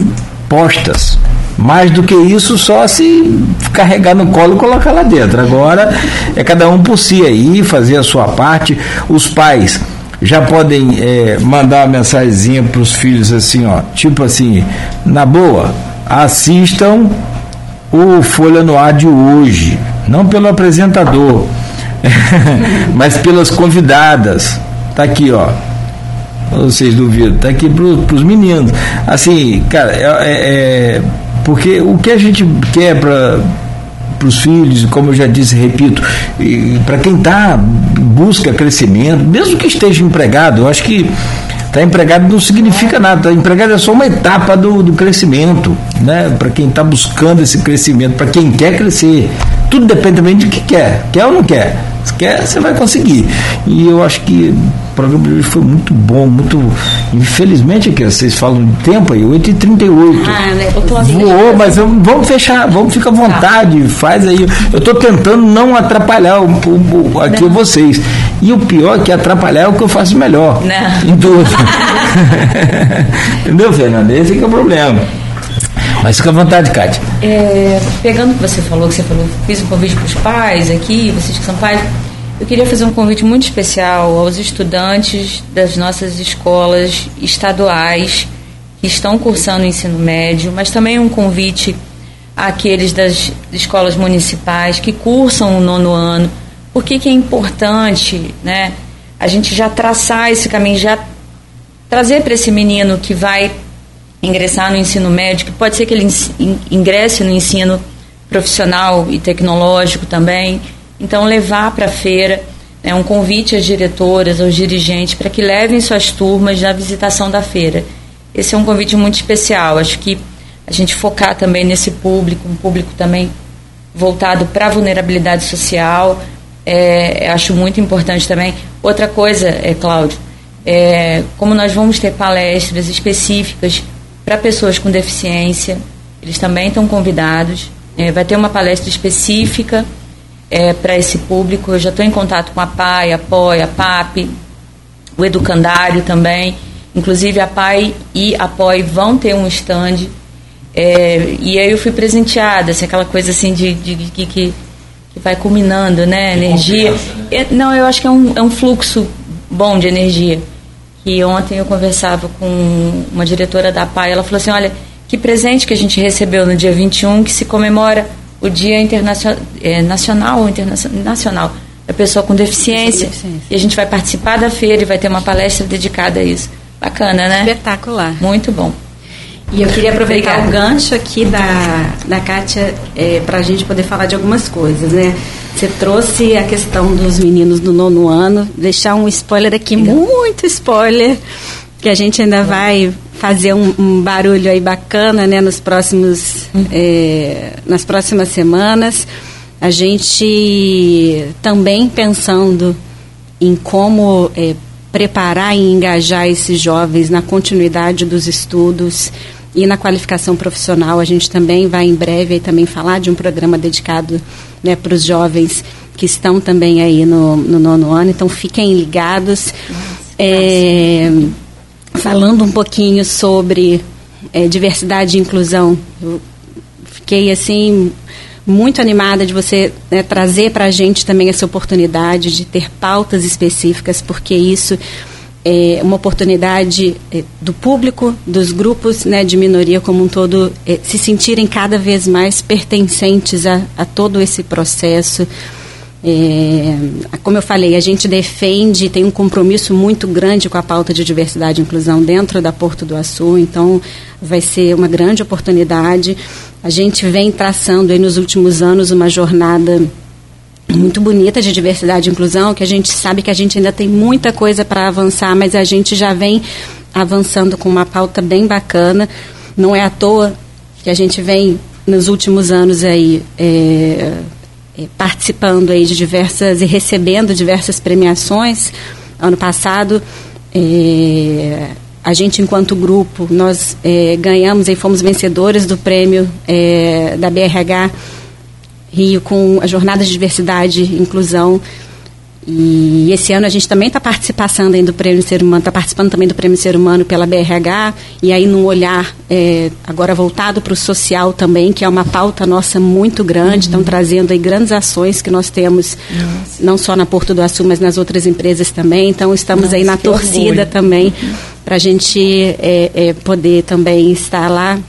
postas. Mais do que isso, só se carregar no colo e colocar lá dentro. Agora é cada um por si aí, fazer a sua parte. Os pais já podem é, mandar uma mensagenzinha para os filhos assim, ó, tipo assim, na boa, assistam o Folha no Ar de hoje não pelo apresentador, mas pelas convidadas. Tá aqui, ó. Vocês duvidam? Tá aqui para os meninos. Assim, cara, é, é, é, porque o que a gente quer para para os filhos, como eu já disse, repito, para quem tá busca crescimento, mesmo que esteja empregado, eu acho que Estar tá empregado não significa nada. Estar tá empregado é só uma etapa do, do crescimento, né? Para quem está buscando esse crescimento, para quem quer crescer. Tudo depende também de que quer. Quer ou não quer? Se quer, você vai conseguir. E eu acho que o programa de hoje foi muito bom, muito. Infelizmente aqui, vocês falam de tempo aí, 8h38. Ah, né? Voou, mas vamos fechar, vamos ficar à vontade, tá. faz aí. Eu estou tentando não atrapalhar o, o, aqui não. vocês. E o pior é que atrapalhar é o que eu faço melhor. Não. Em tudo. Entendeu, Fernanda? Esse é o problema. Mas fica à vontade, Kátia. É, pegando o que você falou, que você falou, fiz um convite para os pais aqui, vocês que são pais, eu queria fazer um convite muito especial aos estudantes das nossas escolas estaduais que estão cursando o ensino médio, mas também um convite àqueles das escolas municipais que cursam o nono ano. Por que, que é importante né, a gente já traçar esse caminho, já trazer para esse menino que vai ingressar no ensino médio, que pode ser que ele ingresse no ensino profissional e tecnológico também. Então, levar para a feira é um convite às diretoras, aos dirigentes, para que levem suas turmas na visitação da feira. Esse é um convite muito especial. Acho que a gente focar também nesse público, um público também voltado para a vulnerabilidade social, é, acho muito importante também. Outra coisa, é, Cláudio, é, como nós vamos ter palestras específicas para pessoas com deficiência, eles também estão convidados. É, vai ter uma palestra específica é, para esse público. Eu já estou em contato com a PAI, a POI, a PAP, o Educandário também. Inclusive a PAI e a POI vão ter um stand. É, e aí eu fui presenteada, assim, aquela coisa assim de, de, de que, que, vai culminando, né? energia. Né? É, não, eu acho que é um, é um fluxo bom de energia. E ontem eu conversava com uma diretora da PAI, ela falou assim, olha, que presente que a gente recebeu no dia 21, que se comemora o Dia Internacional, é, Nacional ou Internacional da Pessoa com deficiência. com deficiência. E a gente vai participar da feira e vai ter uma palestra dedicada a isso. Bacana, né? Espetacular. Muito bom. E eu queria aproveitar Obrigada. o gancho aqui da, da Kátia é, para a gente poder falar de algumas coisas, né? Você trouxe a questão dos meninos do nono ano, deixar um spoiler aqui, Legal. muito spoiler, que a gente ainda vai fazer um, um barulho aí bacana, né, nos próximos, uhum. é, nas próximas semanas. A gente também pensando em como é, preparar e engajar esses jovens na continuidade dos estudos e na qualificação profissional. A gente também vai em breve também falar de um programa dedicado né, para os jovens que estão também aí no, no, nono ano. Então fiquem ligados. É, falando um pouquinho sobre é, diversidade e inclusão, eu fiquei assim muito animada de você né, trazer para a gente também essa oportunidade de ter pautas específicas, porque isso é uma oportunidade é, do público, dos grupos né, de minoria como um todo, é, se sentirem cada vez mais pertencentes a, a todo esse processo é, como eu falei, a gente defende, tem um compromisso muito grande com a pauta de diversidade e inclusão dentro da Porto do Açu, então vai ser uma grande oportunidade. A gente vem traçando nos últimos anos uma jornada muito bonita de diversidade e inclusão, que a gente sabe que a gente ainda tem muita coisa para avançar, mas a gente já vem avançando com uma pauta bem bacana. Não é à toa que a gente vem nos últimos anos aí é, é, participando aí de diversas e recebendo diversas premiações. Ano passado, é, a gente, enquanto grupo, nós é, ganhamos e fomos vencedores do prêmio é, da BRH Rio com a Jornada de Diversidade e Inclusão e esse ano a gente também está participando do Prêmio Ser Humano, está participando também do Prêmio Ser Humano pela BRH, e aí num olhar é, agora voltado para o social também, que é uma pauta nossa muito grande, estão uhum. trazendo aí grandes ações que nós temos, nossa. não só na Porto do Açu, mas nas outras empresas também. Então estamos nossa, aí na torcida orgulho. também para a gente é, é, poder também estar lá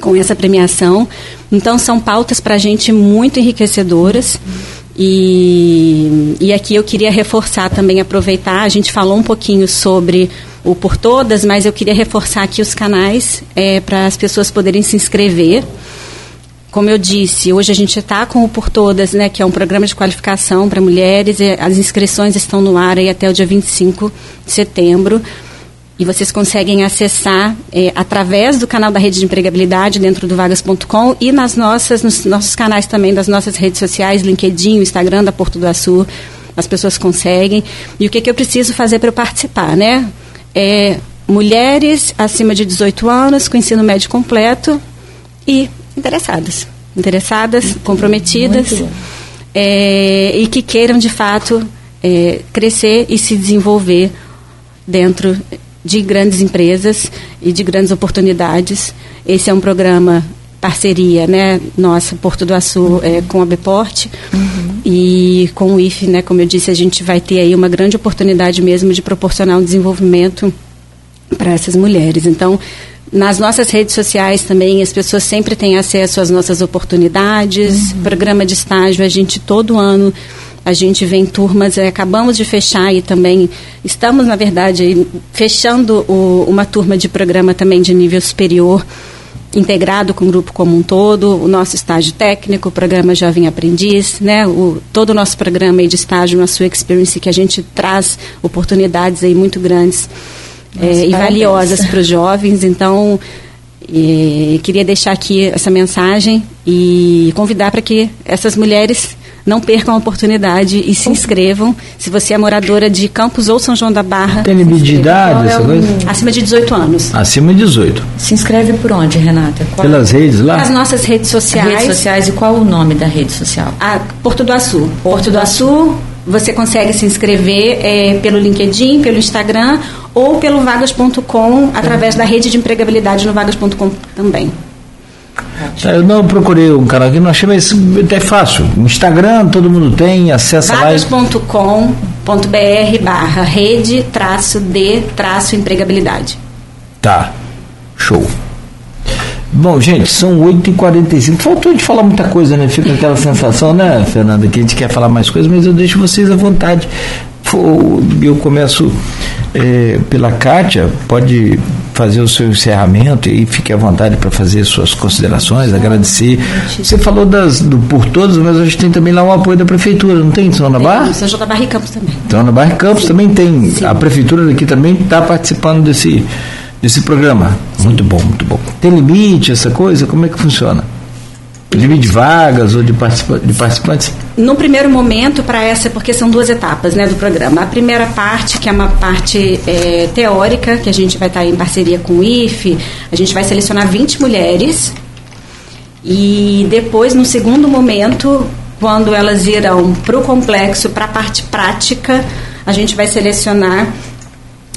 com essa premiação. Então são pautas para a gente muito enriquecedoras. E, e aqui eu queria reforçar também, aproveitar, a gente falou um pouquinho sobre o Por Todas, mas eu queria reforçar aqui os canais é, para as pessoas poderem se inscrever. Como eu disse, hoje a gente está com o Por Todas, né, que é um programa de qualificação para mulheres, as inscrições estão no ar aí até o dia 25 de setembro e vocês conseguem acessar é, através do canal da rede de empregabilidade dentro do vagas.com e nas nossas, nos nossos canais também das nossas redes sociais, LinkedIn, Instagram da Porto do Açu, as pessoas conseguem. E o que, que eu preciso fazer para eu participar, né? É, mulheres acima de 18 anos, com ensino médio completo e interessadas. Interessadas, muito comprometidas é, e que queiram, de fato, é, crescer e se desenvolver dentro de grandes empresas e de grandes oportunidades. Esse é um programa parceria, né, nossa, Porto do Açu, uhum. é, com a Beporte uhum. e com o IFE, né, como eu disse, a gente vai ter aí uma grande oportunidade mesmo de proporcionar um desenvolvimento para essas mulheres. Então, nas nossas redes sociais também, as pessoas sempre têm acesso às nossas oportunidades. Uhum. Programa de estágio, a gente todo ano a gente vem turmas, é, acabamos de fechar e também estamos, na verdade, fechando o, uma turma de programa também de nível superior, integrado com o grupo como um todo, o nosso estágio técnico, o programa Jovem Aprendiz, né, o, todo o nosso programa de estágio na sua experience, que a gente traz oportunidades aí muito grandes é, e valiosas para os jovens. Então, queria deixar aqui essa mensagem e convidar para que essas mulheres não percam a oportunidade e se inscrevam. Se você é moradora de Campos ou São João da Barra. Tem limite de idade, essa é coisa? Acima de 18 anos. Acima de 18. Se inscreve por onde, Renata? Qual? Pelas redes lá? As nossas redes sociais. Redes sociais e qual o nome da rede social? A Porto do Açu. Porto do Açu, você consegue se inscrever é, pelo LinkedIn, pelo Instagram ou pelo vagas.com, através da rede de empregabilidade no vagas.com também. Tá, eu não procurei um canal aqui, não achei, mas é fácil. Instagram todo mundo tem, acessa lá. Vagas.com.br barra rede traço de traço empregabilidade. Tá, show. Bom, gente, são 8h45. Faltou de falar muita coisa, né? Fica aquela sensação, né, Fernanda, que a gente quer falar mais coisas, mas eu deixo vocês à vontade. Eu começo é, pela Kátia, pode fazer o seu encerramento e fique à vontade para fazer suas considerações, agradecer. Você falou das, do por todos, mas a gente tem também lá o apoio da prefeitura, não tem, São Ana Barra? São João da Barra e Campos também. São Ana Barra e Campos também tem. Sim. A prefeitura daqui também está participando desse, desse programa. Sim. Muito bom, muito bom. Tem limite essa coisa? Como é que funciona? De vagas ou de, participa de participantes? No primeiro momento, para essa, porque são duas etapas né, do programa. A primeira parte, que é uma parte é, teórica, que a gente vai estar em parceria com o IFE, a gente vai selecionar 20 mulheres. E depois, no segundo momento, quando elas irão para o complexo, para a parte prática, a gente vai selecionar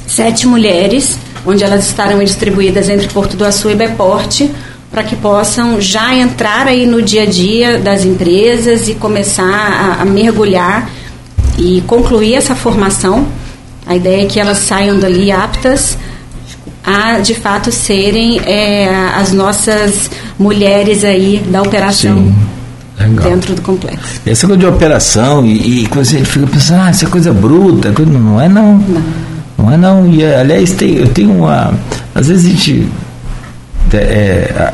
sete mulheres, onde elas estarão distribuídas entre Porto do Açu e Beporte para que possam já entrar aí no dia a dia das empresas e começar a, a mergulhar e concluir essa formação. A ideia é que elas saiam dali aptas a de fato serem é, as nossas mulheres aí da operação. Sim. Legal. dentro do complexo. Essa coisa de operação e, e quando a gente fica pensando, ah, isso é coisa bruta, não é não. Não, não é não. E aliás, tem, eu tenho uma. Às vezes a gente é,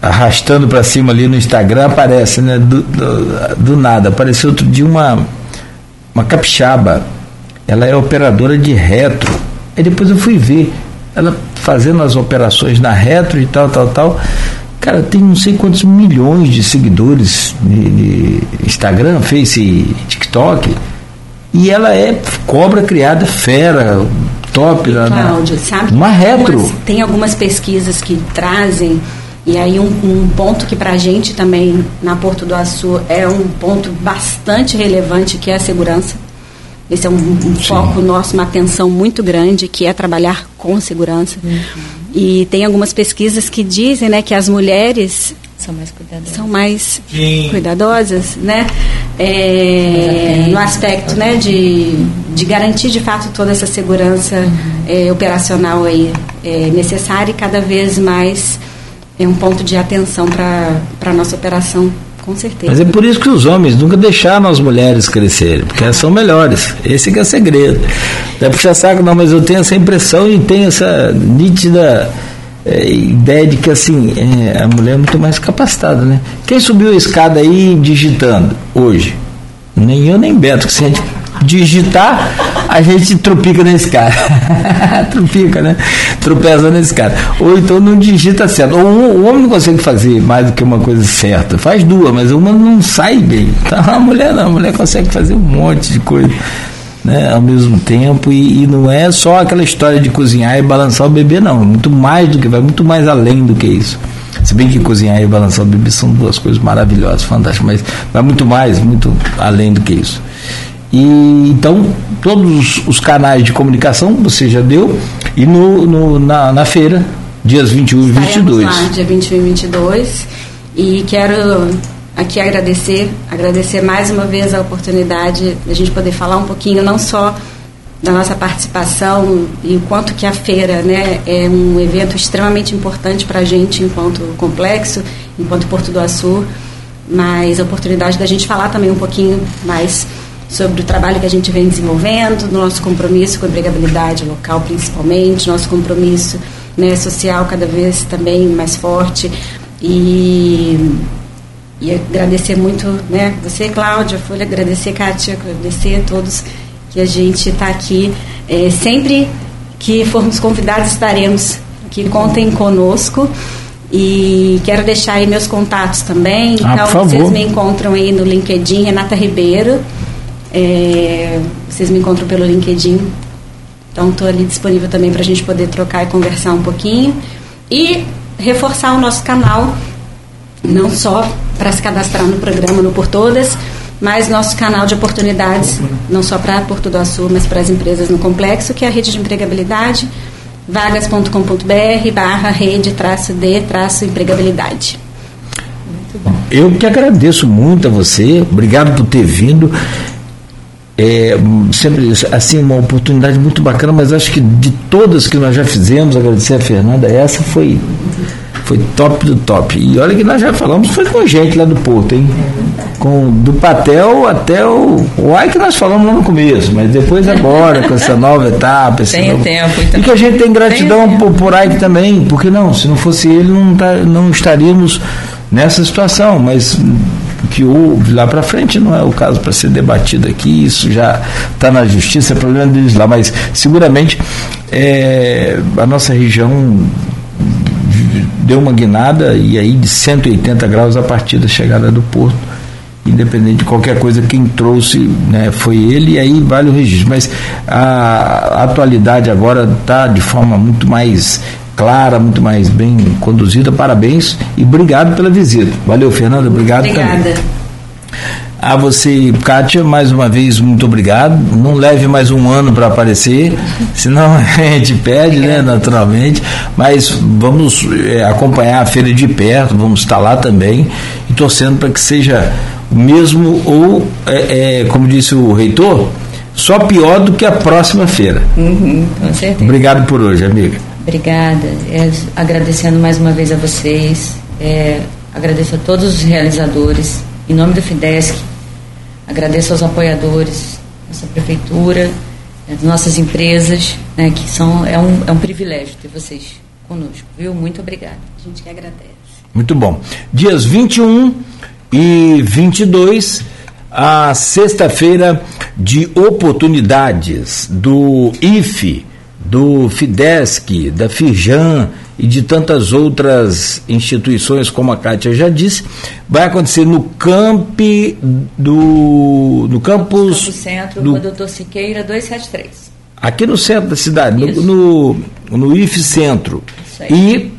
arrastando para cima ali no Instagram, aparece, né? Do, do, do, nada. Apareceu outro dia uma, uma capixaba. Ela é operadora de retro. Aí depois eu fui ver. Ela fazendo as operações na retro e tal, tal, tal. Cara, tem não sei quantos milhões de seguidores de, Instagram, Face, TikTok. E ela é cobra criada fera, top. Cláudio, sabe? Uma retro. Algumas, tem algumas pesquisas que trazem e aí um, um ponto que para a gente também na Porto do Açu é um ponto bastante relevante que é a segurança. Esse é um, um foco nosso, uma atenção muito grande que é trabalhar com segurança. Uhum. E tem algumas pesquisas que dizem, né, que as mulheres são mais cuidadosas, são mais cuidadosas né? É, no aspecto né, de, de garantir de fato toda essa segurança uhum. é, operacional aí, é, necessária e cada vez mais é um ponto de atenção para a nossa operação, com certeza. Mas é por isso que os homens nunca deixaram as mulheres crescerem, porque elas são melhores. Esse que é o segredo. Não é puxar saco, não, mas eu tenho essa impressão e tenho essa nítida é, ideia de que assim, é, a mulher é muito mais capacitada, né? Quem subiu a escada aí digitando hoje? Nem eu nem Beto, que se a gente digitar, a gente tropica na escada. tropica, né? Tropeça na escada. Ou então não digita certo. Ou o homem não consegue fazer mais do que uma coisa certa. Faz duas, mas uma não sai bem. Então, a mulher não, a mulher consegue fazer um monte de coisa. Né, ao mesmo tempo e, e, não é só aquela história de cozinhar e balançar o bebê não, é muito mais do que vai muito mais além do que isso. Se bem que cozinhar e balançar o bebê são duas coisas maravilhosas, fantásticas, mas vai muito mais, muito além do que isso. E então, todos os canais de comunicação você já deu, e no, no na, na, feira, dias 21 e 22. Lá, dia 21 e 22. E quero aqui agradecer, agradecer mais uma vez a oportunidade de a gente poder falar um pouquinho, não só da nossa participação e o quanto que a feira né, é um evento extremamente importante para a gente enquanto complexo, enquanto Porto do Açu, mas a oportunidade da gente falar também um pouquinho mais sobre o trabalho que a gente vem desenvolvendo, nosso compromisso com a empregabilidade local principalmente, nosso compromisso né, social cada vez também mais forte e, e agradecer muito né, você, Cláudia, Folha, agradecer, Kátia, agradecer a todos que a gente está aqui. É, sempre que formos convidados, estaremos aqui. Contem conosco. E quero deixar aí meus contatos também. Ah, então, vocês me encontram aí no LinkedIn, Renata Ribeiro. É, vocês me encontram pelo LinkedIn. Então, estou ali disponível também para a gente poder trocar e conversar um pouquinho. E reforçar o nosso canal, não só para se cadastrar no programa no Por Todas, mas nosso canal de oportunidades, não só para Porto do Açu, mas para as empresas no complexo, que é a rede de empregabilidade, vagas.com.br barra rede traço de traço empregabilidade. Eu que agradeço muito a você, obrigado por ter vindo. É, sempre assim uma oportunidade muito bacana, mas acho que de todas que nós já fizemos, agradecer a Fernanda, essa foi foi top do top. E olha que nós já falamos, foi com gente lá do Porto, hein? Com, do Patel até o, o Ai que nós falamos lá no começo, mas depois agora, com essa nova etapa. Tem novo, tempo, então. E que a gente tem gratidão tem por, por Ike também, porque não, se não fosse ele, não, tá, não estaríamos nessa situação, mas que houve lá para frente não é o caso para ser debatido aqui, isso já está na justiça, é problema deles lá, mas seguramente é, a nossa região deu uma guinada e aí de 180 graus a partir da chegada do porto independente de qualquer coisa, quem trouxe né, foi ele, e aí vale o registro. Mas a, atualidade agora está de forma muito mais clara, muito mais bem conduzida. Parabéns e obrigado pela visita. Valeu, Fernanda. Obrigado Obrigada. também. A você, Kátia, mais uma vez, muito obrigado. Não leve mais um ano para aparecer, senão a gente perde, né, naturalmente. Mas vamos é, acompanhar a feira de perto, vamos estar lá também e torcendo para que seja o mesmo ou, é, é, como disse o reitor, só pior do que a próxima feira. Uhum, com certeza. Obrigado por hoje, amiga. Obrigada. É, agradecendo mais uma vez a vocês. É, agradeço a todos os realizadores em nome do FIDESC, agradeço aos apoiadores, nossa prefeitura, as nossas empresas, né, que são, é, um, é um privilégio ter vocês conosco, viu? Muito obrigada. A gente que agradece. Muito bom. Dias 21 e 22, a sexta-feira de oportunidades do IFE, do FIDESC, da FIJAN e de tantas outras instituições, como a Kátia já disse, vai acontecer no camp do no campus Campo Centro, do, Doutor Siqueira 273. Aqui no centro da cidade, no, no, no IF Centro. E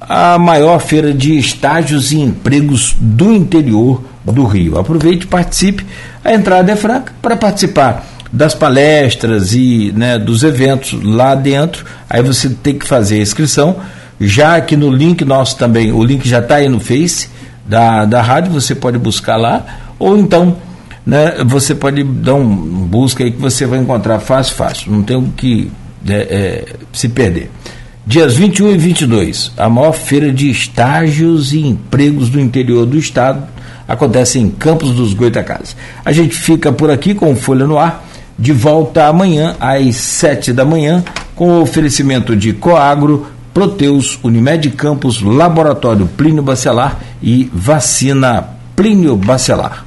a maior feira de estágios e empregos do interior do Rio. Aproveite e participe. A entrada é franca para participar das palestras e né, dos eventos lá dentro. Aí você tem que fazer a inscrição. Já aqui no link nosso também, o link já está aí no Face da, da rádio, você pode buscar lá. Ou então, né, você pode dar um busca aí que você vai encontrar fácil, fácil. Não tem o que é, é, se perder. Dias 21 e 22, a maior feira de estágios e empregos do interior do estado acontece em Campos dos Goitacazes. A gente fica por aqui com Folha no Ar de volta amanhã às sete da manhã com o oferecimento de Coagro, Proteus, Unimed Campos, Laboratório Plínio Bacelar e Vacina Plínio Bacelar.